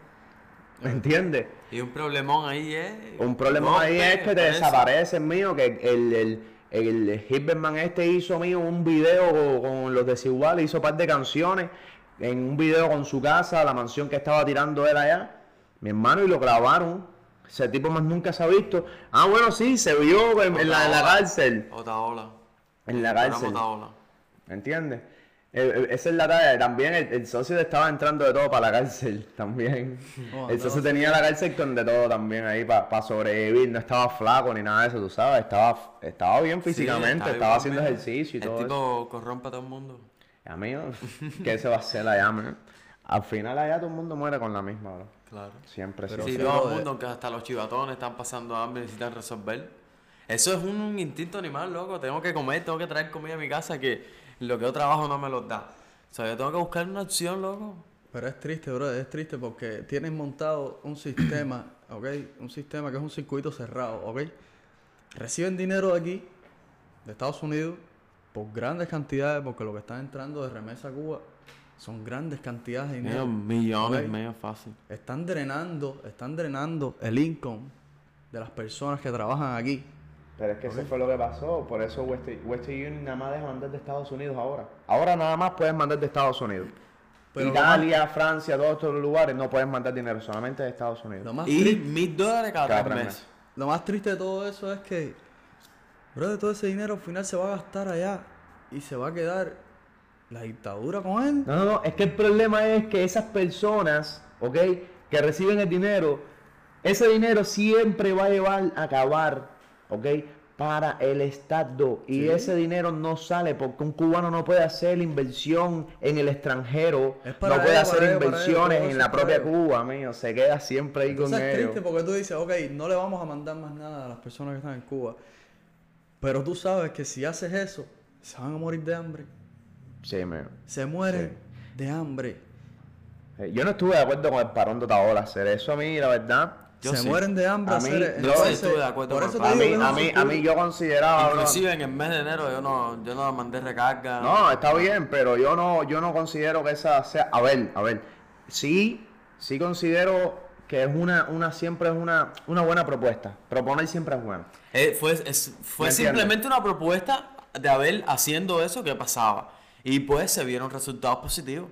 ¿Me entiendes? Y un problemón ahí es. Un problemón ahí es que te desapareces, mío, que el, el, el Hitman este hizo mío un video con, los desiguales, hizo un par de canciones en un video con su casa, la mansión que estaba tirando él allá, mi hermano, y lo grabaron. Ese tipo más nunca se ha visto. Ah, bueno, sí, se vio en, en la, en la cárcel. Otaola. En la cárcel. Otaola. ¿Me entiendes? Eh, eh, esa es la talla. También el, el socio estaba entrando de todo para la cárcel. También. Oh, el no, socio sí. tenía la cárcel con de todo también ahí para sobrevivir. No estaba flaco ni nada de eso, tú sabes. Estaba, estaba bien físicamente, Sí, estaba haciendo ejercicio y El todo eso. tipo corrompe a todo el mundo. Y a mí, ¿qué se va a hacer allá, man? Al final allá todo el mundo muere con la misma, bro. Claro. Siempre, Pero Sí, todo el mundo, aunque hasta los chivatones están pasando hambre y necesitan resolver. Eso es un, un instinto animal, loco. Tengo que comer, tengo que traer comida a mi casa que lo que yo trabajo no me lo da. O sea, yo tengo que buscar una opción, loco. Pero es triste, bro, es triste porque tienen montado un sistema, ¿ok? Un sistema que es un circuito cerrado, ¿ok? Reciben dinero de aquí, de Estados Unidos, por grandes cantidades, porque lo que están entrando de remesa a Cuba son grandes cantidades de dinero. Millones, medio fácil. Están drenando, están drenando el income de las personas que trabajan aquí. Pero es que eso fue lo que pasó. Por eso Western, Western Union nada más deja mandar de Estados Unidos ahora. Ahora nada más puedes mandar de Estados Unidos. Pero Italia, Francia, todos estos lugares no pueden mandar dinero, solamente de Estados Unidos. Lo más, Y mil dólares cada, Cada tres tres meses. lo más triste de todo eso es que, bro, de todo ese dinero al final se va a gastar allá y se va a quedar la dictadura con él. No, no, no, es que el problema es que esas personas, ¿ok? Que reciben el dinero, ese dinero siempre va a llevar a acabar, ¿ok? Para el Estado. Y Sí. ese dinero no sale porque un cubano no puede hacer inversión en el extranjero, no puede hacer inversiones en la propia. Cuba, mío. Se queda siempre ahí Entonces con es triste porque tú dices, ok, no le vamos a mandar más nada a las personas que están en Cuba. Pero tú sabes que si haces eso, se van a morir de hambre. Sí, mío. Se mueren de hambre. Eh, Yo no estuve de acuerdo con el parón de Otaola hacer eso a mí, la verdad. Yo se sí. mueren de hambre. A mí- hacer- yo entonces, estuve de acuerdo por eso A digo mí, a mí, a mí yo consideraba... bro, Inclusive en el mes de enero yo no, yo no mandé recarga. No, está bien, pero yo no, yo no considero que esa sea. A ver, a ver. Sí, sí considero que es una, una siempre es una, una buena propuesta. Proponer siempre es bueno. Eh, fue es- fue simplemente una propuesta de haber haciendo eso que pasaba. Y pues se vieron resultados positivos.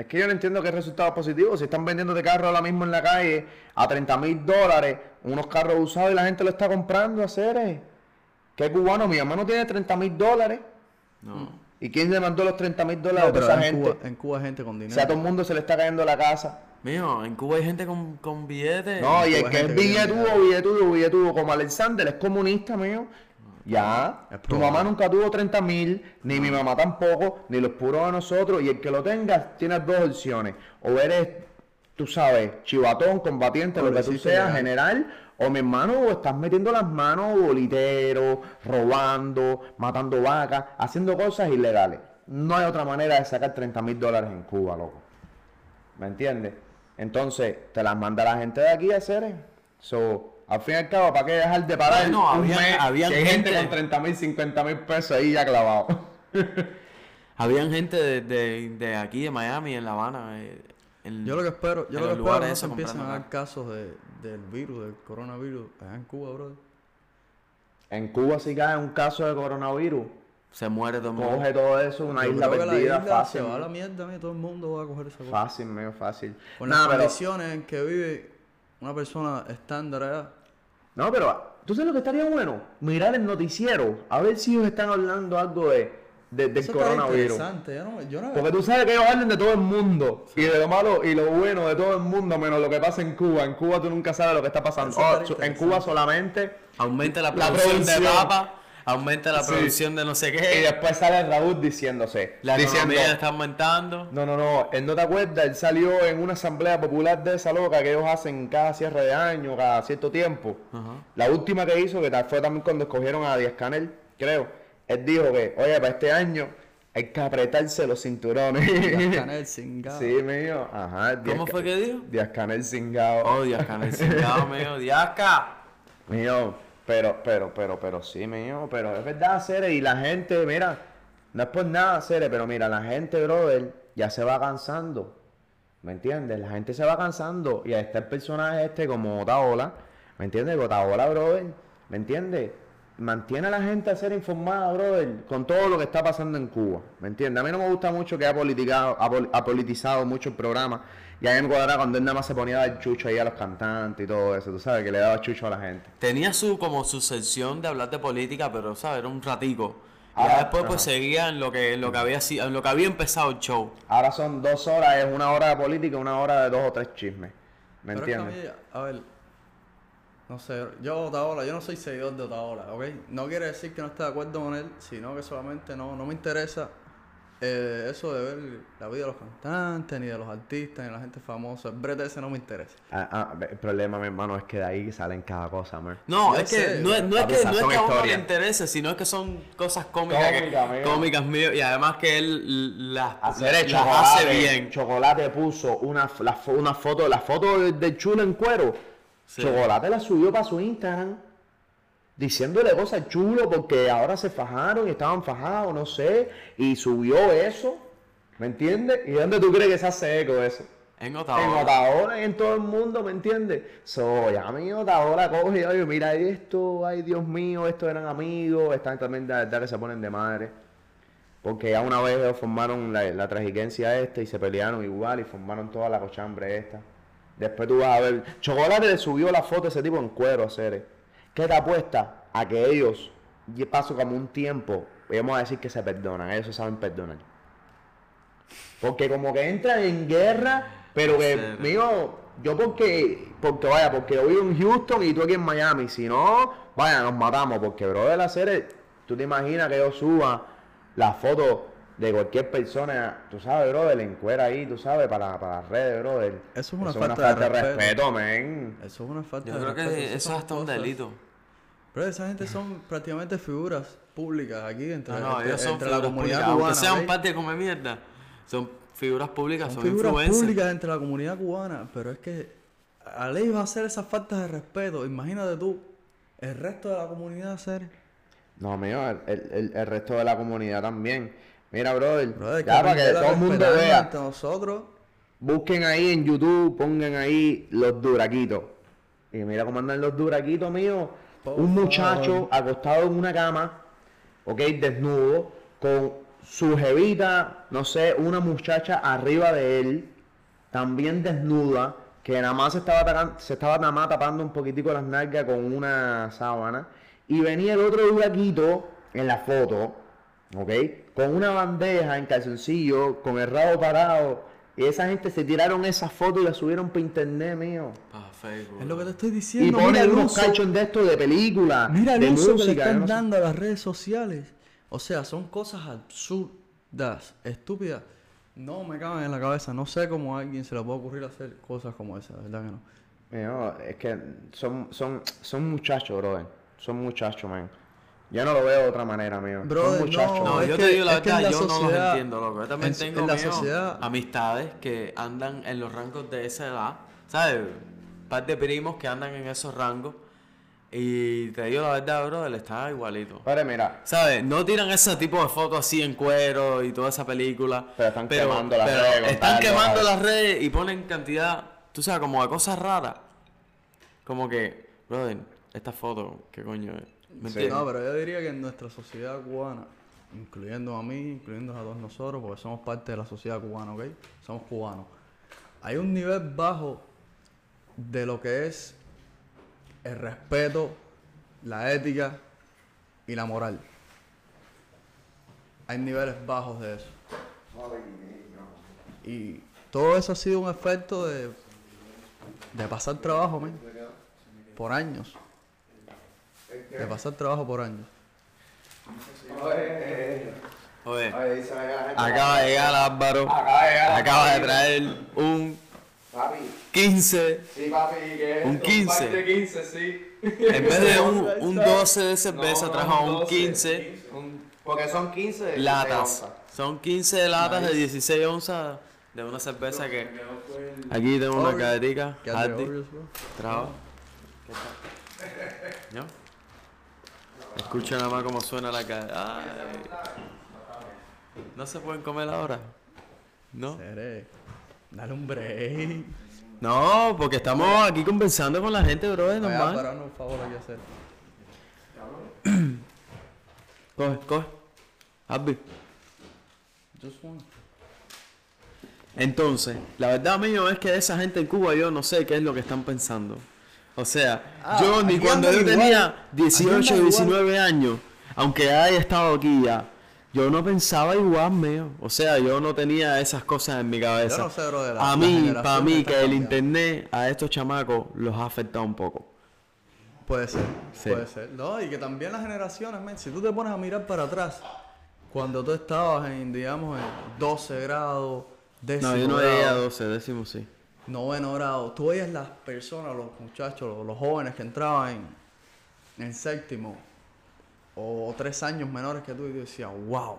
Es que yo no entiendo qué resultado positivo. Si están vendiendo de carro ahora mismo en la calle a 30 mil dólares, unos carros usados y la gente lo está comprando a hacer. ¿Qué cubano? Mi hermano tiene 30 mil dólares. No. ¿Y quién le mandó los 30 mil dólares No, a esa en, gente? Cuba, en Cuba hay gente con O dinero. sea, a todo el mundo se le está cayendo la casa. Mío, en Cuba hay gente con, con billetes. No, y el que es billetudo, billetudo, billetudo, como Alexander, es comunista, mío. Ya, tu mamá nunca tuvo 30 mil, ni mi mamá tampoco, ni los puros de nosotros, y el que lo tenga, tienes dos opciones. O eres, tú sabes, chivatón, combatiente, lo que tú seas, general, o mi hermano, o estás metiendo las manos, bolitero, robando, matando vacas, haciendo cosas ilegales. No hay otra manera de sacar 30 mil dólares en Cuba, loco. ¿Me entiendes? Entonces, te las manda la gente de aquí a hacer. So, al fin y al cabo, ¿para qué dejar de parar un había- mes había hay gente, gente- con 30 mil, 50 mil pesos ahí ya clavado? Habían gente de, de, de aquí, de Miami, en La Habana. eh, en- Yo lo que espero, yo lo que espero es que no se empiecen a dar casos de, del virus, del coronavirus, allá en Cuba, brother. en Cuba si cae un caso de coronavirus, Se muere todo el mundo. coge todo eso, una Yo isla creo que la perdida, isla fácil. Se va a la mierda, mira, todo el mundo va a coger esa cosa. Fácil, medio fácil. Con las pero- condiciones en que vive una persona estándar allá. No, pero ¿tú sabes lo que estaría bueno? Mirar el noticiero, a ver si ellos están hablando algo de, de- del Eso está coronavirus. interesante. Yo no, yo no Porque tú sabes que ellos hablan de todo el mundo y de lo malo y lo bueno de todo el mundo, menos lo que pasa en Cuba. En Cuba tú nunca sabes lo que está pasando. Oh, en. Cuba solamente Aumenta la La producción de papa, aumenta la Sí. producción de no sé Y qué, después sale Raúl diciéndose. la diciendo, economía está aumentando. No, no, no, él no te acuerdas, él salió en una asamblea popular de esa loca que ellos hacen cada cierre de año, cada cierto tiempo. Ajá. La última que hizo, que tal- fue también cuando escogieron a Díaz Canel, creo. Él dijo que, oye, para este año hay que apretarse los cinturones. Díaz Canel, cingado. sí, mío. Ajá. Díaz ¿Cómo fue que dijo? Díaz Canel cingado. Oh, Diasca, necesitado, mío. Diasca. Mío, pero, pero, pero, pero sí, mío, pero es verdad, Cere, y la gente, mira, no es por nada, Cere, pero mira, la gente, brother, ya se va cansando, ¿me entiendes? La gente se va cansando, y ahí está el personaje este como Otaola, ¿me entiendes? Otaola, brother, ¿me entiendes? Mantiene a la gente a ser informada, brother, con todo lo que está pasando en Cuba, ¿me entiendes? A mí no me gusta mucho que ha, politicado, ha, pol- ha politizado mucho el programa, y a mí me cuadraba cuando él nada más se ponía a dar chucho ahí a los cantantes y todo eso, tú sabes, que le daba chucho a la gente. Tenía su como su sección de hablar de política, pero sabes, era un ratico. Y Ah, ya después pues ajá. seguía en lo que en lo que había sido, en lo que había empezado el show. Ahora son dos horas, es una hora de política, una hora de dos o tres chismes. ¿Me Pero es que a entiendes? mí, a ver, no sé, yo Otaola, yo no soy seguidor de Otaola, ¿ok? No quiere decir que no esté de acuerdo con él, sino que solamente no, no me interesa eh, eso de ver la vida de los cantantes, ni de los artistas, ni de la gente famosa. El brete ese no me interesa. Ah, ah, el problema, mi hermano, es que de ahí salen cada cosa, man. No, Yo es que no, es- no es que no es que a uno le interese, sino es que son cosas cómicas, que- Cómica, mío. cómicas mío y además que él las, Hacer las hace bien. Chocolate puso una, la, una foto, la foto del, del chulo en cuero. Sí. Chocolate la subió para su Instagram. Diciéndole cosas chulo porque ahora se fajaron y estaban fajados, no sé. Y subió eso. ¿Me entiendes? ¿Y dónde tú crees que se hace eco eso? En En Ottawa. Otaola y en todo el mundo, ¿me entiendes? So, ya mi Otaola coge y oye, mira esto, ay Dios mío, estos eran amigos, están también de verdad que se ponen de madre. Porque ya una vez ellos formaron la, la tragiquencia esta y se pelearon igual y formaron toda la cochambre esta. Después tú vas a ver, Chocolate le subió la foto a ese tipo en cuero a Cere. ¿Qué te apuesta a que ellos, y paso como un tiempo, vamos a decir que se perdonan, ellos se saben perdonar? Porque como que entran en guerra, pero que, Cere. mío, yo porque, porque vaya, porque yo vivo en Houston y tú aquí en Miami, si no, vaya, nos matamos, porque bro de la serie, tú te imaginas que yo suba la foto de cualquier persona, tú sabes, bro, de la encuera ahí, tú sabes, para, para las redes, bro. Eso es una falta de respeto. respeto, men. Eso es una falta Yo de creo respeto, que esas eso son es hasta un delito. Pero esa gente son prácticamente figuras públicas aquí entre, No, no, entre- ellos son entre la comunidad públicas. cubana. Aunque sean parte de come mierda, son figuras públicas, Son son, figuras influencers. públicas entre la comunidad cubana, pero es que a ley va a hacer esas faltas de respeto. Imagínate tú, el resto de la comunidad hacer. No, mío, el- el- el resto de la comunidad también. Mira, brother, Brother, ya para que todo el mundo vea. nosotros. Busquen ahí en YouTube, pongan ahí los duraquitos. Y mira cómo andan los duraquitos míos. Por Un muchacho favor. acostado en una cama, ok, desnudo, con su jevita, no sé, una muchacha arriba de él, también desnuda, que nada más se estaba, se estaba nada más tapando un poquitico las nalgas con una sábana. Y venía el otro duraquito en la foto, ¿ok? Con una bandeja en calzoncillo, con el rabo parado. Y esa gente se tiraron esa foto y la subieron para internet, mío. Pa' Facebook. Es lo que te estoy Y diciendo. mira ponen unos cachos de esto de película, mira el de uso que le están no sé. dando a las redes sociales. O sea, son cosas absurdas, estúpidas. No me caben en la cabeza. No sé cómo a alguien se le puede ocurrir hacer cosas como esas, ¿verdad que no? Mío, es que son, son, son muchachos, brother. Son muchachos, man. Yo no lo veo de otra manera, son muchachos. no, No, yo que- te digo la verdad, la yo no los entiendo, loco. Yo también en- tengo en la mío, sociedad- amistades que andan en los rangos de esa edad, ¿sabes? Un par de primos que andan en esos rangos. Y te digo la verdad, bro, él está igualito. Padre, mira, ¿Sabes? No tiran ese tipo de fotos así en cuero y toda esa película. Pero están quemando las pero redes Están tal quemando las redes y ponen cantidad, tú sabes, como de cosas raras. Como que, brother, esta foto, ¿qué coño es? ¿Me Sí. entiendes? No, pero yo diría que en nuestra sociedad cubana, incluyendo a mí, incluyendo a todos nosotros, porque somos parte de la sociedad cubana, ¿ok? Somos cubanos. Hay un nivel bajo de lo que es el respeto, la ética y la moral. Hay niveles bajos de eso. Y todo eso ha sido un efecto de, de pasar trabajo, men, por años. De pasar trabajo por años. Oye, Oye, acaba de llegar Álvaro. Acaba de llegar. Acaba de traer un Papi, 15. sí, papi, que Un 15. pack de 15, sí. En vez de un, un 12 de cerveza, No, trajo un 12, 15 un- porque son 15 de 16 latas. onzas. Son 15 latas de 16 onzas de una cerveza que. Aquí tengo una Oreo. cadetica. ¿Qué hace Hardy. Oreos, bro? Traba. ¿No? Escucha nada más cómo suena la cadena. ¿No se pueden comer ahora? ¿No? Seré. Dale un break. No, porque estamos aquí conversando con la gente, bro, es normal. un favor hay que hacer. Coge, coge. Hardy. Just one. Entonces, la verdad mío es que de esa gente en Cuba yo no sé qué es lo que están pensando. O sea, Ah, yo ni cuando yo tenía Aquí 18, andan igual. 19 años, aunque haya estado aquí ya, yo no pensaba igual, mío. O sea, yo no tenía esas cosas en mi cabeza. Yo no sé, bro, de la- a mí, para mí, que el internet a estos chamacos los ha afectado un poco. Puede ser, Sí. puede ser. No, y que también las generaciones, men, si tú te pones a mirar para atrás, cuando tú estabas en, digamos, en 12 grados, décimo No, yo no grado, llegué a 12, décimo sí. Noveno grado, tú veías las personas, los muchachos, los, los jóvenes que entraban en, en séptimo o tres años menores que tú y tú decías, wow,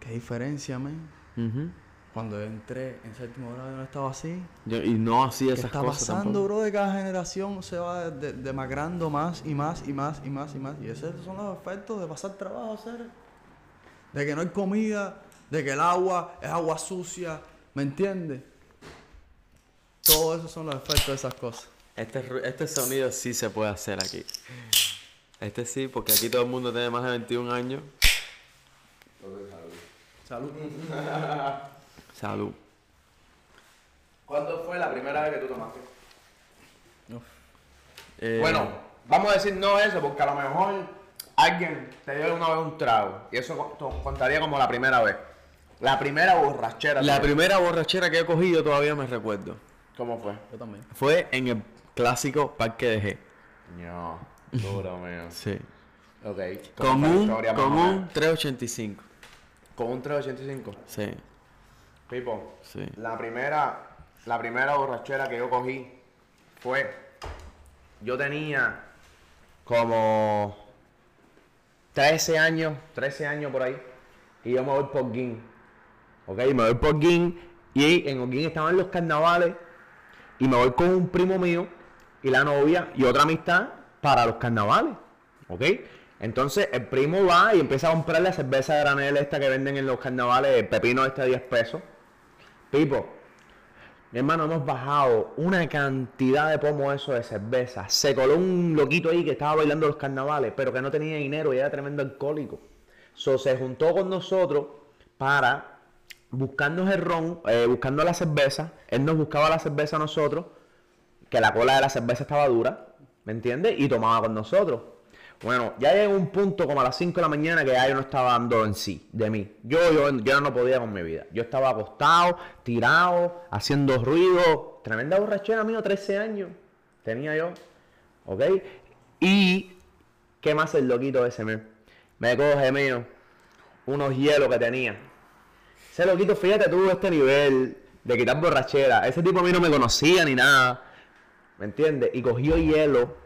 qué diferencia. Ujú. Cuando yo entré en séptimo grado yo no estaba así. Yo- y no hacía ¿Qué esas está cosas pasando, tampoco. bro? De cada generación se va de- demacrando más y más y más y más y más. Y esos son los efectos de pasar trabajo, hacer. De que no hay comida, de que el agua es agua sucia, ¿me entiendes? Todos esos son los efectos de esas cosas. Este, ru- este sonido sí se puede hacer aquí. Este sí, porque aquí todo el mundo tiene más de 21 años. Salud. Salud. ¿Cuándo fue la primera vez que tú tomaste? Eh, Bueno, vamos a decir no eso, porque a lo mejor alguien te dio una vez un trago. Y eso contaría como la primera vez. La primera borrachera. la primera borrachera que he cogido todavía me recuerdo. ¿Cómo fue? Yo también. Fue en el clásico Parque de G. No, duro, mío. Sí. Ok. Con ¿cómo fue la un, con un menos? 385. Con un 385. Sí, Pipo, sí. la primera, la primera borrachera que yo cogí fue, yo tenía como 13 años, 13 años por ahí, y yo me voy por Guin, ok, me voy por Guin, y en Guin estaban los carnavales, y me voy con un primo mío, y la novia, y otra amistad para los carnavales, ok. Entonces el primo va y empieza a comprar la cerveza de granel esta que venden en los carnavales, el pepino este de 10 pesos. Pipo, mi hermano, hemos bajado una cantidad de pomo eso de cerveza. Se coló un loquito ahí que estaba bailando los carnavales, pero que no tenía dinero y era tremendo alcohólico. So, se juntó con nosotros para buscarnos el ron, eh, buscando la cerveza. Él nos buscaba la cerveza a nosotros, que la cola de la cerveza estaba dura, ¿me entiendes? Y tomaba con nosotros. Bueno, ya llegó un punto como a las 5 de la mañana que ya yo no estaba dando en sí, de mí. Yo, yo, yo no podía con mi vida. Yo estaba acostado, tirado, haciendo ruido. Tremenda borrachera, mío, 13 años. Tenía yo. ¿Ok? Y, ¿qué más el loquito ese, me? Me coge, mío, unos hielos que tenía. Ese loquito, fíjate tú, este nivel de quitar borrachera. Ese tipo a mí no me conocía ni nada. ¿Me entiendes? Y cogió hielo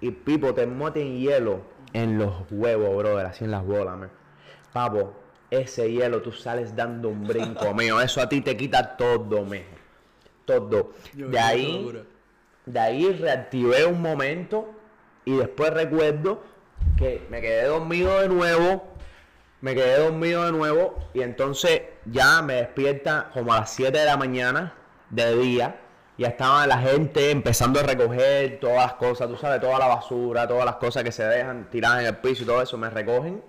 y Pipo te en hielo en los huevos, brother, así en las bolas, me. Papo, ese hielo tú sales dando un brinco, mío. Eso a ti te quita todo, mijo. Todo. De ahí, de ahí reactivé un momento y después recuerdo que me quedé dormido de nuevo. Me quedé dormido de nuevo y entonces ya me despierta como a las 7 de la mañana de día. Ya estaba la gente empezando a recoger todas las cosas, tú sabes, toda la basura, todas las cosas que se dejan tiradas en el piso y todo eso, me recogen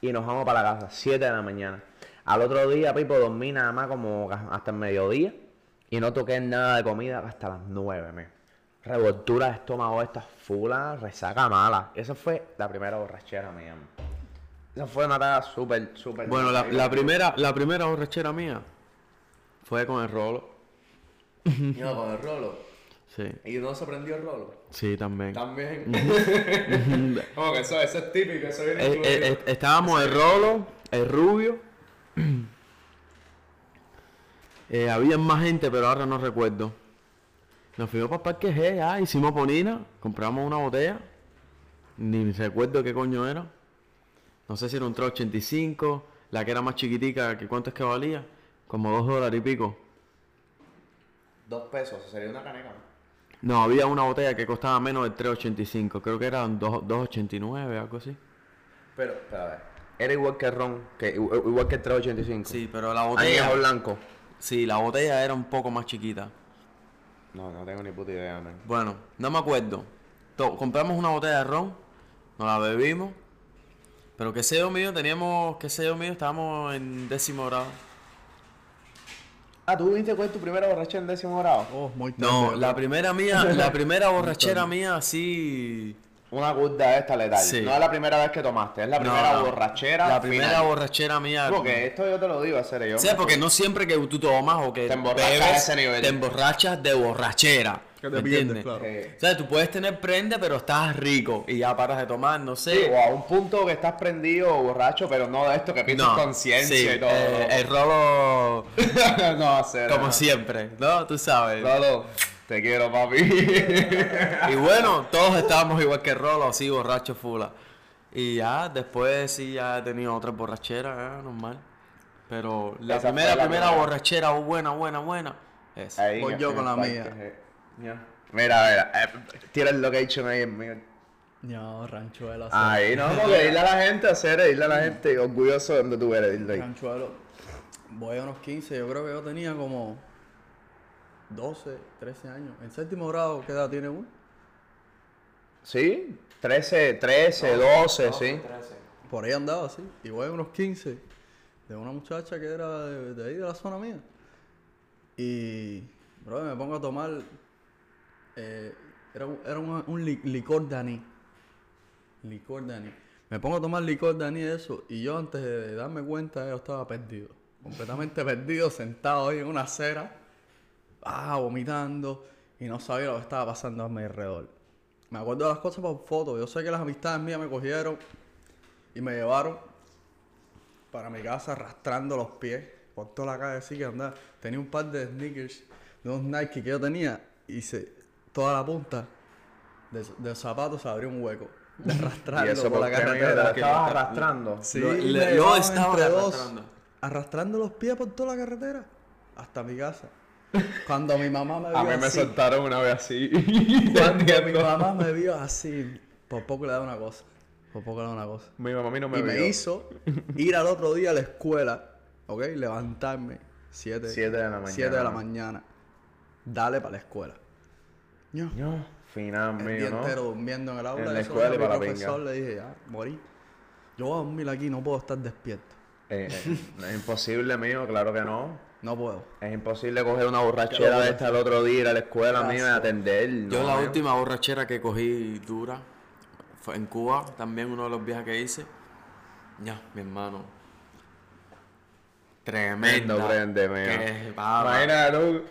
y nos vamos para la casa, 7 de la mañana. Al otro día, Pipo, dormí nada más como hasta el mediodía y no toqué nada de comida hasta las 9, me. Revoltura de estómago, esta fula, resaca mala. Esa fue la primera borrachera mía. Esa fue una tarea súper, súper. Bueno, la, la primera, la primera borrachera mía fue con el rolo. Yo con el rolo. Sí. ¿Y no se prendió el rolo? Sí, también. También. Como que eso, eso es típico, eso viene Eh, eh, eh, estábamos el Rolo, el Rubio. Eh, había más gente, pero ahora no recuerdo. Nos fuimos para el Parque G, ah, hicimos ponina, compramos una botella. Ni recuerdo qué coño era. No sé si era un 385, la que era más chiquitica, que cuánto es que valía. Como dos dólares y pico. Dos pesos, sería una caneca. ¿no? No, había una botella que costaba menos de 385, creo que eran dos- 289, algo así. Pero, pero a ver. Era igual que el ron, que, igual que el 385. Sí, pero la botella... blanco. Sí, la botella era un poco más chiquita. No, no tengo ni puta idea, man. Bueno, no me acuerdo. To- compramos una botella de ron, nos la bebimos. Pero qué sé yo mío, teníamos, qué sé yo mío, estábamos en décimo grado. Ah, ¿tú viniste con tu primera borracha en décimo grado? Oh, muy tarde. No, la primera mía, la primera borrachera mía así. Una curda esta letal. Sí. No es la primera vez que tomaste, es la primera no. borrachera. La primera final. borrachera mía. Porque esto yo te lo digo, hacer yo. O sea, porque no siempre que tú tomas o que Te emborrachas a ese nivel. te emborrachas de borrachera. Que te ¿me pierdes, claro. Eh, O sea, tú puedes tener prende, pero estás rico y ya paras de tomar, no sé. sí, o a un punto que estás prendido o borracho, pero no de esto que pierdes No, conciencia sí, y todo. eh, el rolo no, hacer. como siempre, ¿no? Tú sabes. Rolo, te quiero, papi. Y bueno, todos estábamos igual que Rolo, así borrachos fula. Y ya, después sí, ya he tenido otras borracheras, ¿eh? normal. Pero la Esa primera, la primera primera. borrachera buena, buena, buena, esa. Ahí, Voy yo con la mía. Ya. Mira, mira, eh, tira el location ahí en mío. No, ranchuelo. sí. Ahí, no, porque dile a la gente, hacer, dile a la gente, orgulloso de donde tú eres, dile ahí. Ranchuelo. Voy a unos 15, yo creo que yo tenía como 12, 13 años. En séptimo grado, ¿qué edad tiene uno? Sí, 13, 13, 12, sí. Por ahí andaba así. Y voy a unos 15 de una muchacha que era de, de ahí, de la zona mía. Y, bro, me pongo a tomar. Eh, era un, era un, un li- licor daní. Licor daní. Me pongo a tomar licor de eso. Y yo, antes de darme cuenta, yo estaba perdido. Completamente perdido, sentado ahí en una acera. Ah, vomitando. Y no sabía lo que estaba pasando a mi alrededor. Me acuerdo de las cosas por foto. Yo sé que las amistades mías me cogieron y me llevaron para mi casa arrastrando los pies por toda la calle así que andaba. Tenía un par de sneakers de unos Nike que yo tenía y se, toda la punta de, de los zapatos se abrió un hueco. De arrastrarlo Y eso por la carretera. la estabas arrastrando. Sí, Lo- le- dos, arrastrando. arrastrando los pies por toda la carretera hasta mi casa. Cuando mi mamá me vio A mí me así, soltaron una vez así. cuando mi mamá me vio así, por poco le da una cosa. Por poco le da una cosa. Mi mamá a mí no me y me hizo ir al otro día a la escuela, ¿ok? Levantarme 7 Siete de la mañana. de la mañana. Dale para la escuela. Yo, No, final el mío, día ¿no? entero durmiendo en el aula. En la eso escuela y para el profesor le dije, ya, morí. Yo voy a dormir aquí, no puedo estar despierto. Eh, eh, es imposible, mío, claro que no. No puedo. Es imposible coger una borrachera de esta el otro día, ir a la escuela, mío, y atender. Yo no, la mío. última borrachera que cogí dura fue en Cuba, también uno de los viajes que hice. Ya, mi hermano. Tremendo. Tremendo prende, mío. Imagínate tú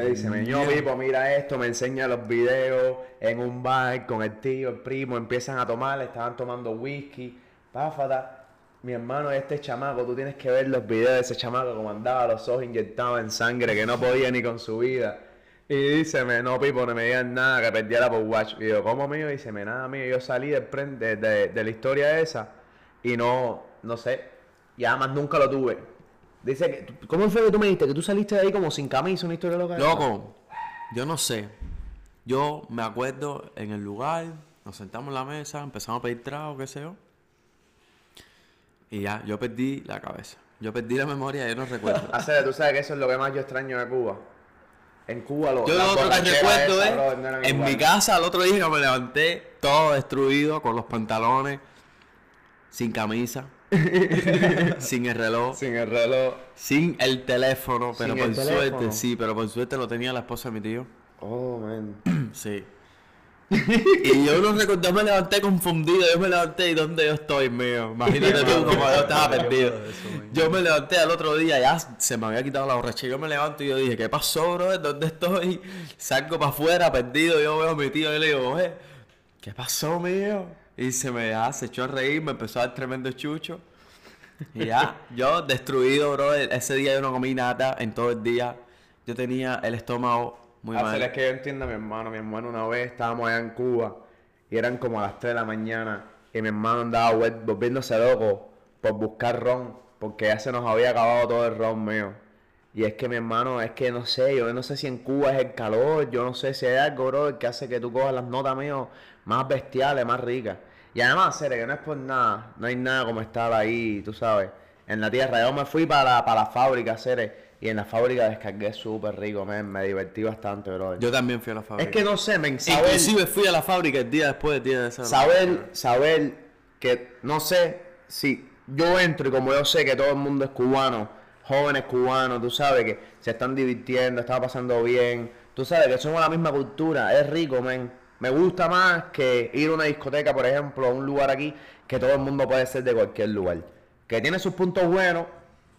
que dice, meño Pipo, mira esto, me enseña los videos en un bar con el tío, el primo, empiezan a tomar, estaban tomando whisky, páfata. Mi hermano, este chamaco, tú tienes que ver los videos de ese chamaco como andaba, los ojos inyectados en sangre, que no podía ni con su vida. Y dice, no, Pipo, no me digan nada, que perdiera por watch. Y yo, ¿cómo mío? Dice, me nada mío, yo salí del de, de- de la historia esa y no, no sé, ya más nunca lo tuve. Dice que, ¿cómo fue que tú me dijiste? Que tú saliste de ahí como sin camisa, una historia loca. Loco, yo no sé. Yo me acuerdo en el lugar, nos sentamos en la mesa, empezamos a pedir trago, qué sé yo. Y ya, yo perdí la cabeza. Yo perdí la memoria, yo no recuerdo. Hacer, tú sabes que eso es lo que más yo extraño de Cuba. En Cuba lo Yo lo otro que recuerdo es, no eran en mi casa, al otro día me levanté, todo destruido, con los pantalones, sin camisa, sin el reloj, Sin el reloj. sin el teléfono, pero Sin por el suerte, teléfono. sí, pero por suerte lo tenía la esposa de mi tío. Oh, man. Sí. Y yo no recuerdo, yo me levanté confundido, yo me levanté y dónde yo estoy, mío. Imagínate tú como yo estaba perdido. Yo me levanté al otro día, ya se me había quitado la borracha. Yo me levanto y yo dije, ¿qué pasó, bro? ¿Dónde estoy? Salgo para afuera, perdido, yo veo a mi tío y le digo, oye, ¿qué pasó, mío? Y se me ya, se echó a reír, me empezó a dar tremendo chucho. Y ya, yo destruido, bro. Ese día yo no comí nada en todo el día. Yo tenía el estómago muy Hacer mal. es que yo entiendo a mi hermano. Mi hermano una vez estábamos allá en Cuba y eran como a las 3 de la mañana y mi hermano andaba volviéndose loco por buscar ron porque ya se nos había acabado todo el ron mío. Y es que mi hermano, es que no sé, yo no sé si en Cuba es el calor, yo no sé si hay algo, bro, que hace que tú cojas las notas mío más bestiales, más ricas. Y además, serio, que no es por nada, no hay nada como estar ahí, tú sabes, en la tierra. Yo me fui para la, para la fábrica, Cere, y en la fábrica descargué súper rico, men, me divertí bastante, bro. Yo también fui a la fábrica. Es que no sé, men, saber, Inclusive fui a la fábrica el día después del día de esa. saber, saber que, no sé, si yo entro y como yo sé que todo el mundo es cubano, jóvenes cubanos, tú sabes que se están divirtiendo, están pasando bien, tú sabes que somos la misma cultura, es rico, men. Me gusta más que ir a una discoteca, por ejemplo, a un lugar aquí, que todo el mundo puede ser de cualquier lugar. Que tiene sus puntos buenos,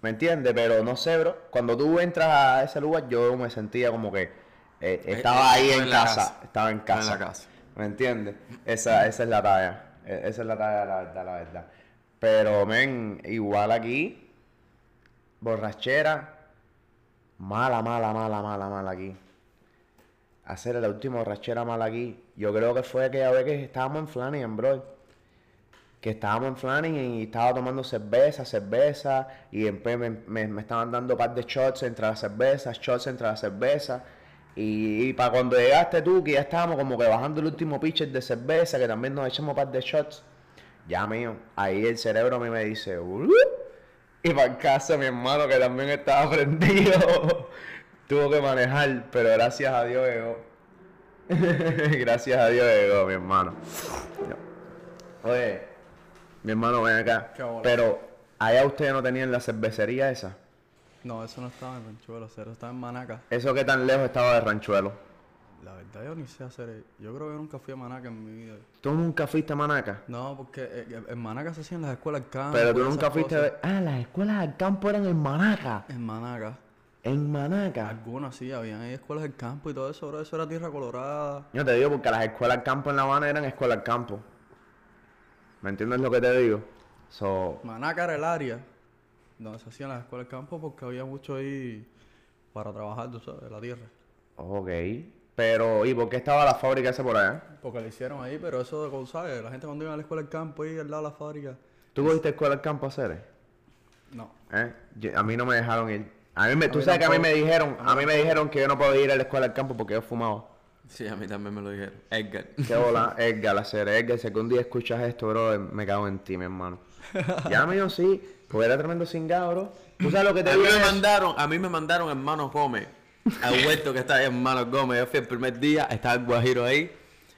¿me entiendes? Pero no sé, bro. Cuando tú entras a ese lugar, yo me sentía como que eh, estaba eh, ahí en en casa, casa. estaba en en casa. la casa. ¿Me entiendes? Esa, esa es la talla. E- Esa es la talla, la verdad, la verdad. Pero, men, igual aquí, borrachera, mala, mala, mala, mala, mala aquí. Hacer la última borrachera mala aquí. Yo creo que fue aquella vez que estábamos en Flanagan, bro. Que estábamos en Flanagan y estaba tomando cerveza, cerveza. Y me, me estaban dando par de shots entre las cervezas, shots entre las cervezas. Y, para cuando llegaste tú, que ya estábamos como que bajando el último pitcher de cerveza, que también nos echamos par de shots. Ya mío, ahí el cerebro a mí me dice, "Uh", y para casa mi hermano que también estaba prendido, tuvo que manejar, pero gracias a Dios llegó. gracias a Dios llegó mi hermano. Oye, mi hermano ven acá, pero allá ustedes no tenían la cervecería esa. No, eso no estaba en Ranchuelo, eso estaba en Manaca. Eso que tan lejos estaba de Ranchuelo. La verdad yo ni sé hacer. Yo creo que nunca fui a Manaca en mi vida. ¿Tú nunca fuiste a Manaca? No, porque eh, en Manaca se hacían las escuelas del campo. Pero tú nunca fuiste a ver... Ah, las escuelas del campo eran en Manaca. En Manaca. En Manaca. Algunas sí, habían ahí escuelas del campo y todo eso, bro. Eso era tierra colorada. Yo te digo porque las escuelas del campo en La Habana eran escuelas del campo. ¿Me entiendes lo que te digo? So, Manaca era el área donde se hacían las escuelas del campo porque había mucho ahí para trabajar, tú sabes, la tierra. ok. Pero, ¿y por qué estaba la fábrica esa por allá? Porque lo hicieron ahí, pero eso de sabes, la gente cuando iba a la escuela del campo ahí al lado de la fábrica. ¿Tú cogiste escuela del campo a hacer? No. ¿Eh? Yo- a mí no me dejaron ir. A mí me, tú mí sabes que a mí me dijeron, A mí me dijeron que yo no podía ir a la escuela del campo porque yo fumaba. Sí, a mí también me lo dijeron. Edgar. Qué bola, Edgar, hacer Edgar, si algún día escuchas esto, bro, me cago en ti, mi hermano. Ya, mío, sí, pues era tremendo cingado, bro. ¿Tú sabes lo que te A mí me mandaron, a mí me mandaron hermano Gómez. Al huerto que está ahí, hermano Gómez. Yo fui el primer día, estaba el guajiro ahí.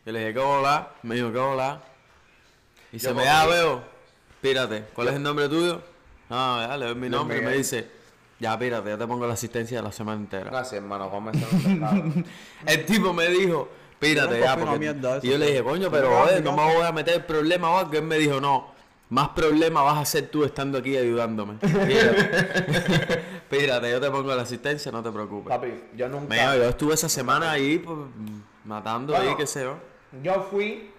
Yo le dije, ¿qué hola? Me dijo, ¿qué hola? Y se me da, veo. Pírate, ¿cuál es el nombre tuyo? No, ya le doy mi nombre y me dice, ya pírate, ya te pongo la asistencia de la semana entera. Gracias, hermano, ¿cómo estás? El tipo me dijo, pírate Yo ya, porque... mierda Y yo le dije, coño, pero joder, mira. no me voy a meter problema o algo. Él me dijo, no, más problema vas a hacer tú estando aquí ayudándome. Pírate, Pírate, yo te pongo la asistencia, no te preocupes. Papi, yo nunca... Mío, yo estuve esa semana ahí, pues, matando ahí, qué sé yo. Yo fui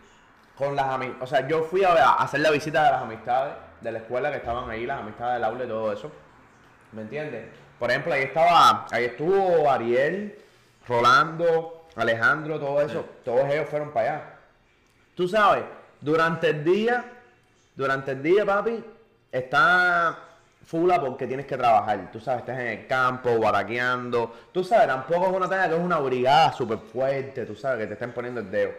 con las amistades, o sea, yo fui a, a hacer la visita de las amistades de la escuela que estaban ahí, las amistades del aula y todo eso. ¿Me entiendes? Por ejemplo, ahí estaba, ahí estuvo Ariel, Rolando, Alejandro, todo eso, todos ellos fueron para allá. Tú sabes, durante el día, durante el día, papi, está fula porque tienes que trabajar. Tú sabes, estás en el campo, baraqueando. Tú sabes, tampoco es una tarea que es una brigada súper fuerte, tú sabes, que te estén poniendo el dedo.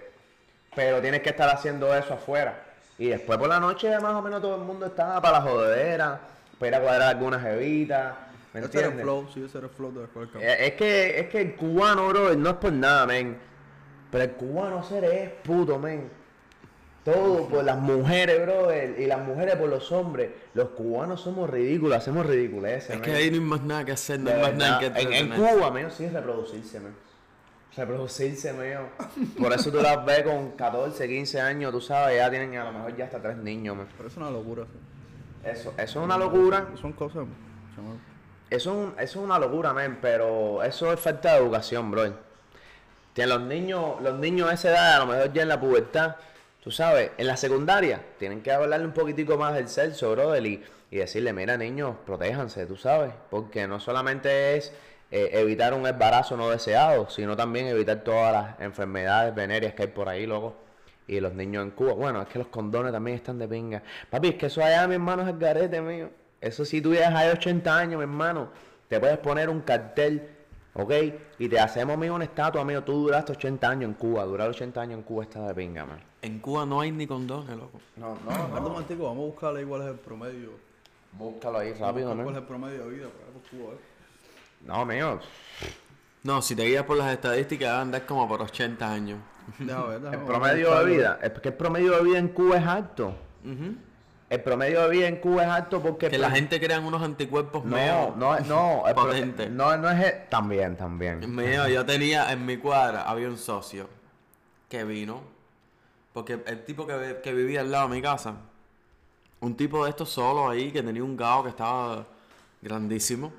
Pero tienes que estar haciendo eso afuera. Y después por la noche más o menos todo el mundo está para la jodedera, para ir a cuadrar algunas jevitas. ¿Me era el entiendes? flow, sí, ese era el flow de del. Eh, Es que, es que el cubano, bro, no es por nada, men. Pero el cubano ser es puto, men. Todo por las mujeres, bro, y las mujeres por los hombres. Los cubanos somos ridículos, hacemos ridiculeces, Es que ahí no hay más nada que hacer, no hay más nada que en, en. Cuba, men, sí es reproducirse, men. reproducirse, mío. Por eso tú las ves con 14, 15 años, tú sabes, ya tienen a lo mejor ya hasta tres niños, man. Pero es una locura. sí. Eso, eso es una locura. Son cosas. Eso es, un- eso es una locura, men, pero eso es falta de educación, bro. Tienen los niños, los niños de esa edad, a lo mejor ya en la pubertad, tú sabes, en la secundaria, tienen que hablarle un poquitico más del sexo, brother, y, y decirle, mira, niños, protéjanse, tú sabes, porque no solamente es eh, evitar un embarazo no deseado, sino también evitar todas las enfermedades venéreas que hay por ahí, loco. Y los niños en Cuba, bueno, es que los condones también están de pinga. Papi, es que eso allá, mi hermano, es el garete mío. Eso si tú llegas a 80 años, mi hermano, te puedes poner un cartel, ¿ok? Y te hacemos, mío, una estatua, mío. Tú duraste 80 años en Cuba. Durar 80 años en Cuba está de pinga, man. En Cuba no hay ni condones, loco. No, Espérate un momentico, vamos a buscarle igual es el promedio. Búscalo ahí rápido, ¿Cuál es el promedio de vida ahí por Cuba? eh? No, mío. No, si te guías por las estadísticas, vas a andar como por 80 años. Déjame ver, déjame El promedio de vida. Es que el promedio de vida en Cuba es alto. El promedio de vida en Cuba es alto porque... Que la gente crean unos anticuerpos No, medio no, no. potentes. No, no es... el- También, también. Mío, yo tenía en mi cuadra, había un socio que vino, porque el tipo que, que vivía al lado de mi casa, un tipo de estos solo ahí, que tenía un gao que estaba grandísimo,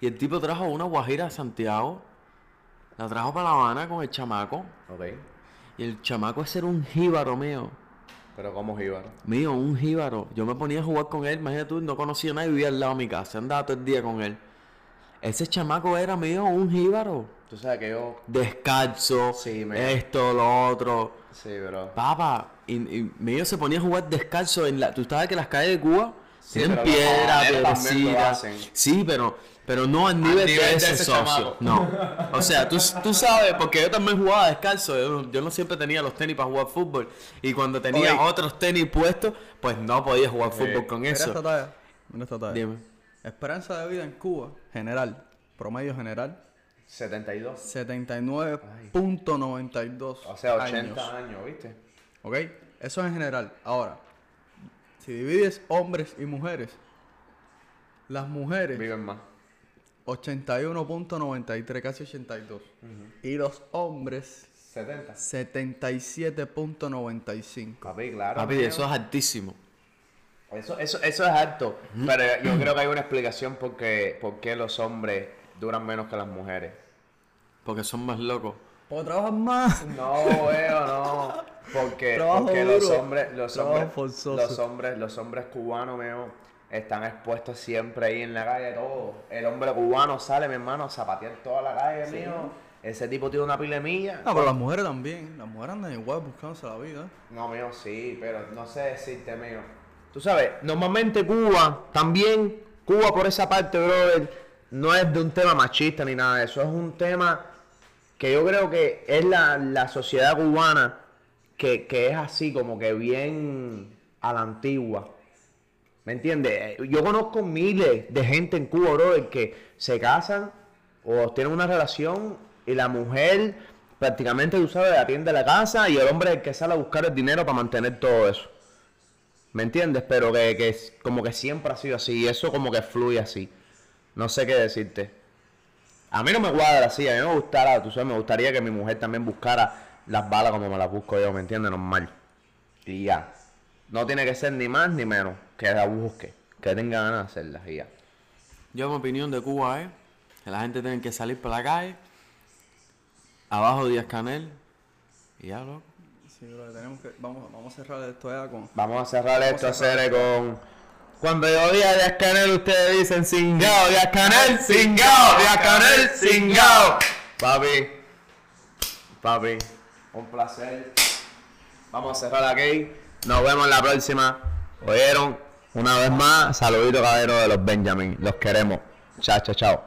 y el tipo trajo una guajira a Santiago, la trajo para La Habana con el chamaco, Ok. y el chamaco ese era un jíbaro mío, Pero ¿cómo jíbaro? mío, un jíbaro. Yo me ponía a jugar con él, imagínate tú, no conocía a nadie, vivía al lado de mi casa, andaba todo el día con él. Ese chamaco era mío, un jíbaro. Tú sabes que yo... descalzo, Sí, me- esto, lo otro. Sí, bro. Papá, y, y medio se ponía a jugar descalzo en la. Tú sabes que las calles de Cuba Sí, los piedra, piedrecita. Sí, pero, pero no al nivel, nivel de de ese, ese socio. chamaco. No. O sea, tú, tú sabes, porque yo también jugaba descalzo. Yo, yo no siempre tenía los tenis para jugar fútbol. Y cuando tenía Oye. otros tenis puestos, pues no podía jugar fútbol con Mira esta eso. talla. Mira esta talla. Dime. Esperanza de vida en Cuba, general, promedio general, 72. 79.92. O sea, 80 años. años, ¿viste? ¿Ok? Eso es en general. Ahora, si divides hombres y mujeres, las mujeres Viven más. 81.93, casi 82. Y los hombres 70. 77.95. Papi, claro. Papi, eso es altísimo. Eso, eso, eso es alto. Pero yo creo que hay una explicación por qué, por qué los hombres duran menos que las mujeres. Porque son más locos. Porque trabajan más. No, veo, no. Porque, porque los hombres, los hombres, los hombres, los hombres cubanos, veo, están expuestos siempre ahí en la calle, todo. El hombre cubano sale, mi hermano, a zapatear toda la calle, mío. Ese tipo tiene una pile milla. No, pero las mujeres también. Las mujeres andan igual buscándose la vida. No, mío, sí, pero no sé decirte, mío. Tú sabes, normalmente Cuba, también, Cuba por esa parte, brother, no es de un tema machista ni nada de eso. Es un tema que yo creo que es la, la sociedad cubana que, que es así, como que bien a la antigua. ¿Me entiendes? Eh, Yo conozco miles de gente en Cuba, brother, que se casan o tienen una relación y la mujer prácticamente, tú sabes, atiende la casa y el hombre es el que sale a buscar el dinero para mantener todo eso. ¿Me entiendes? Pero que, que como que siempre ha sido así y eso como que fluye así. No sé qué decirte. A mí no me cuadra así, a mí me gustara, tú sabes, me gustaría que mi mujer también buscara las balas como me las busco yo, ¿me entiendes? Normal. Y ya. No tiene que ser ni más ni menos que la busque, que tenga ganas de hacerlas y ya. Yo mi opinión de Cuba es que la gente tiene que salir por la calle, abajo Díaz Canel, y ya, loco. Sí, bro, tenemos que, vamos, vamos a cerrar esto ya con... Vamos a cerrar esto, a cerrar hacer con. Cuando yo diga Díaz Canel, ustedes dicen cingao, Díaz Canel, cingao, Díaz Canel, cingao. Papi, papi, un placer. Vamos a cerrar aquí. Nos vemos la próxima. ¿Oyeron? Una vez más, saludito caballero de los Benjamin. Los queremos. Chao, chao, chao.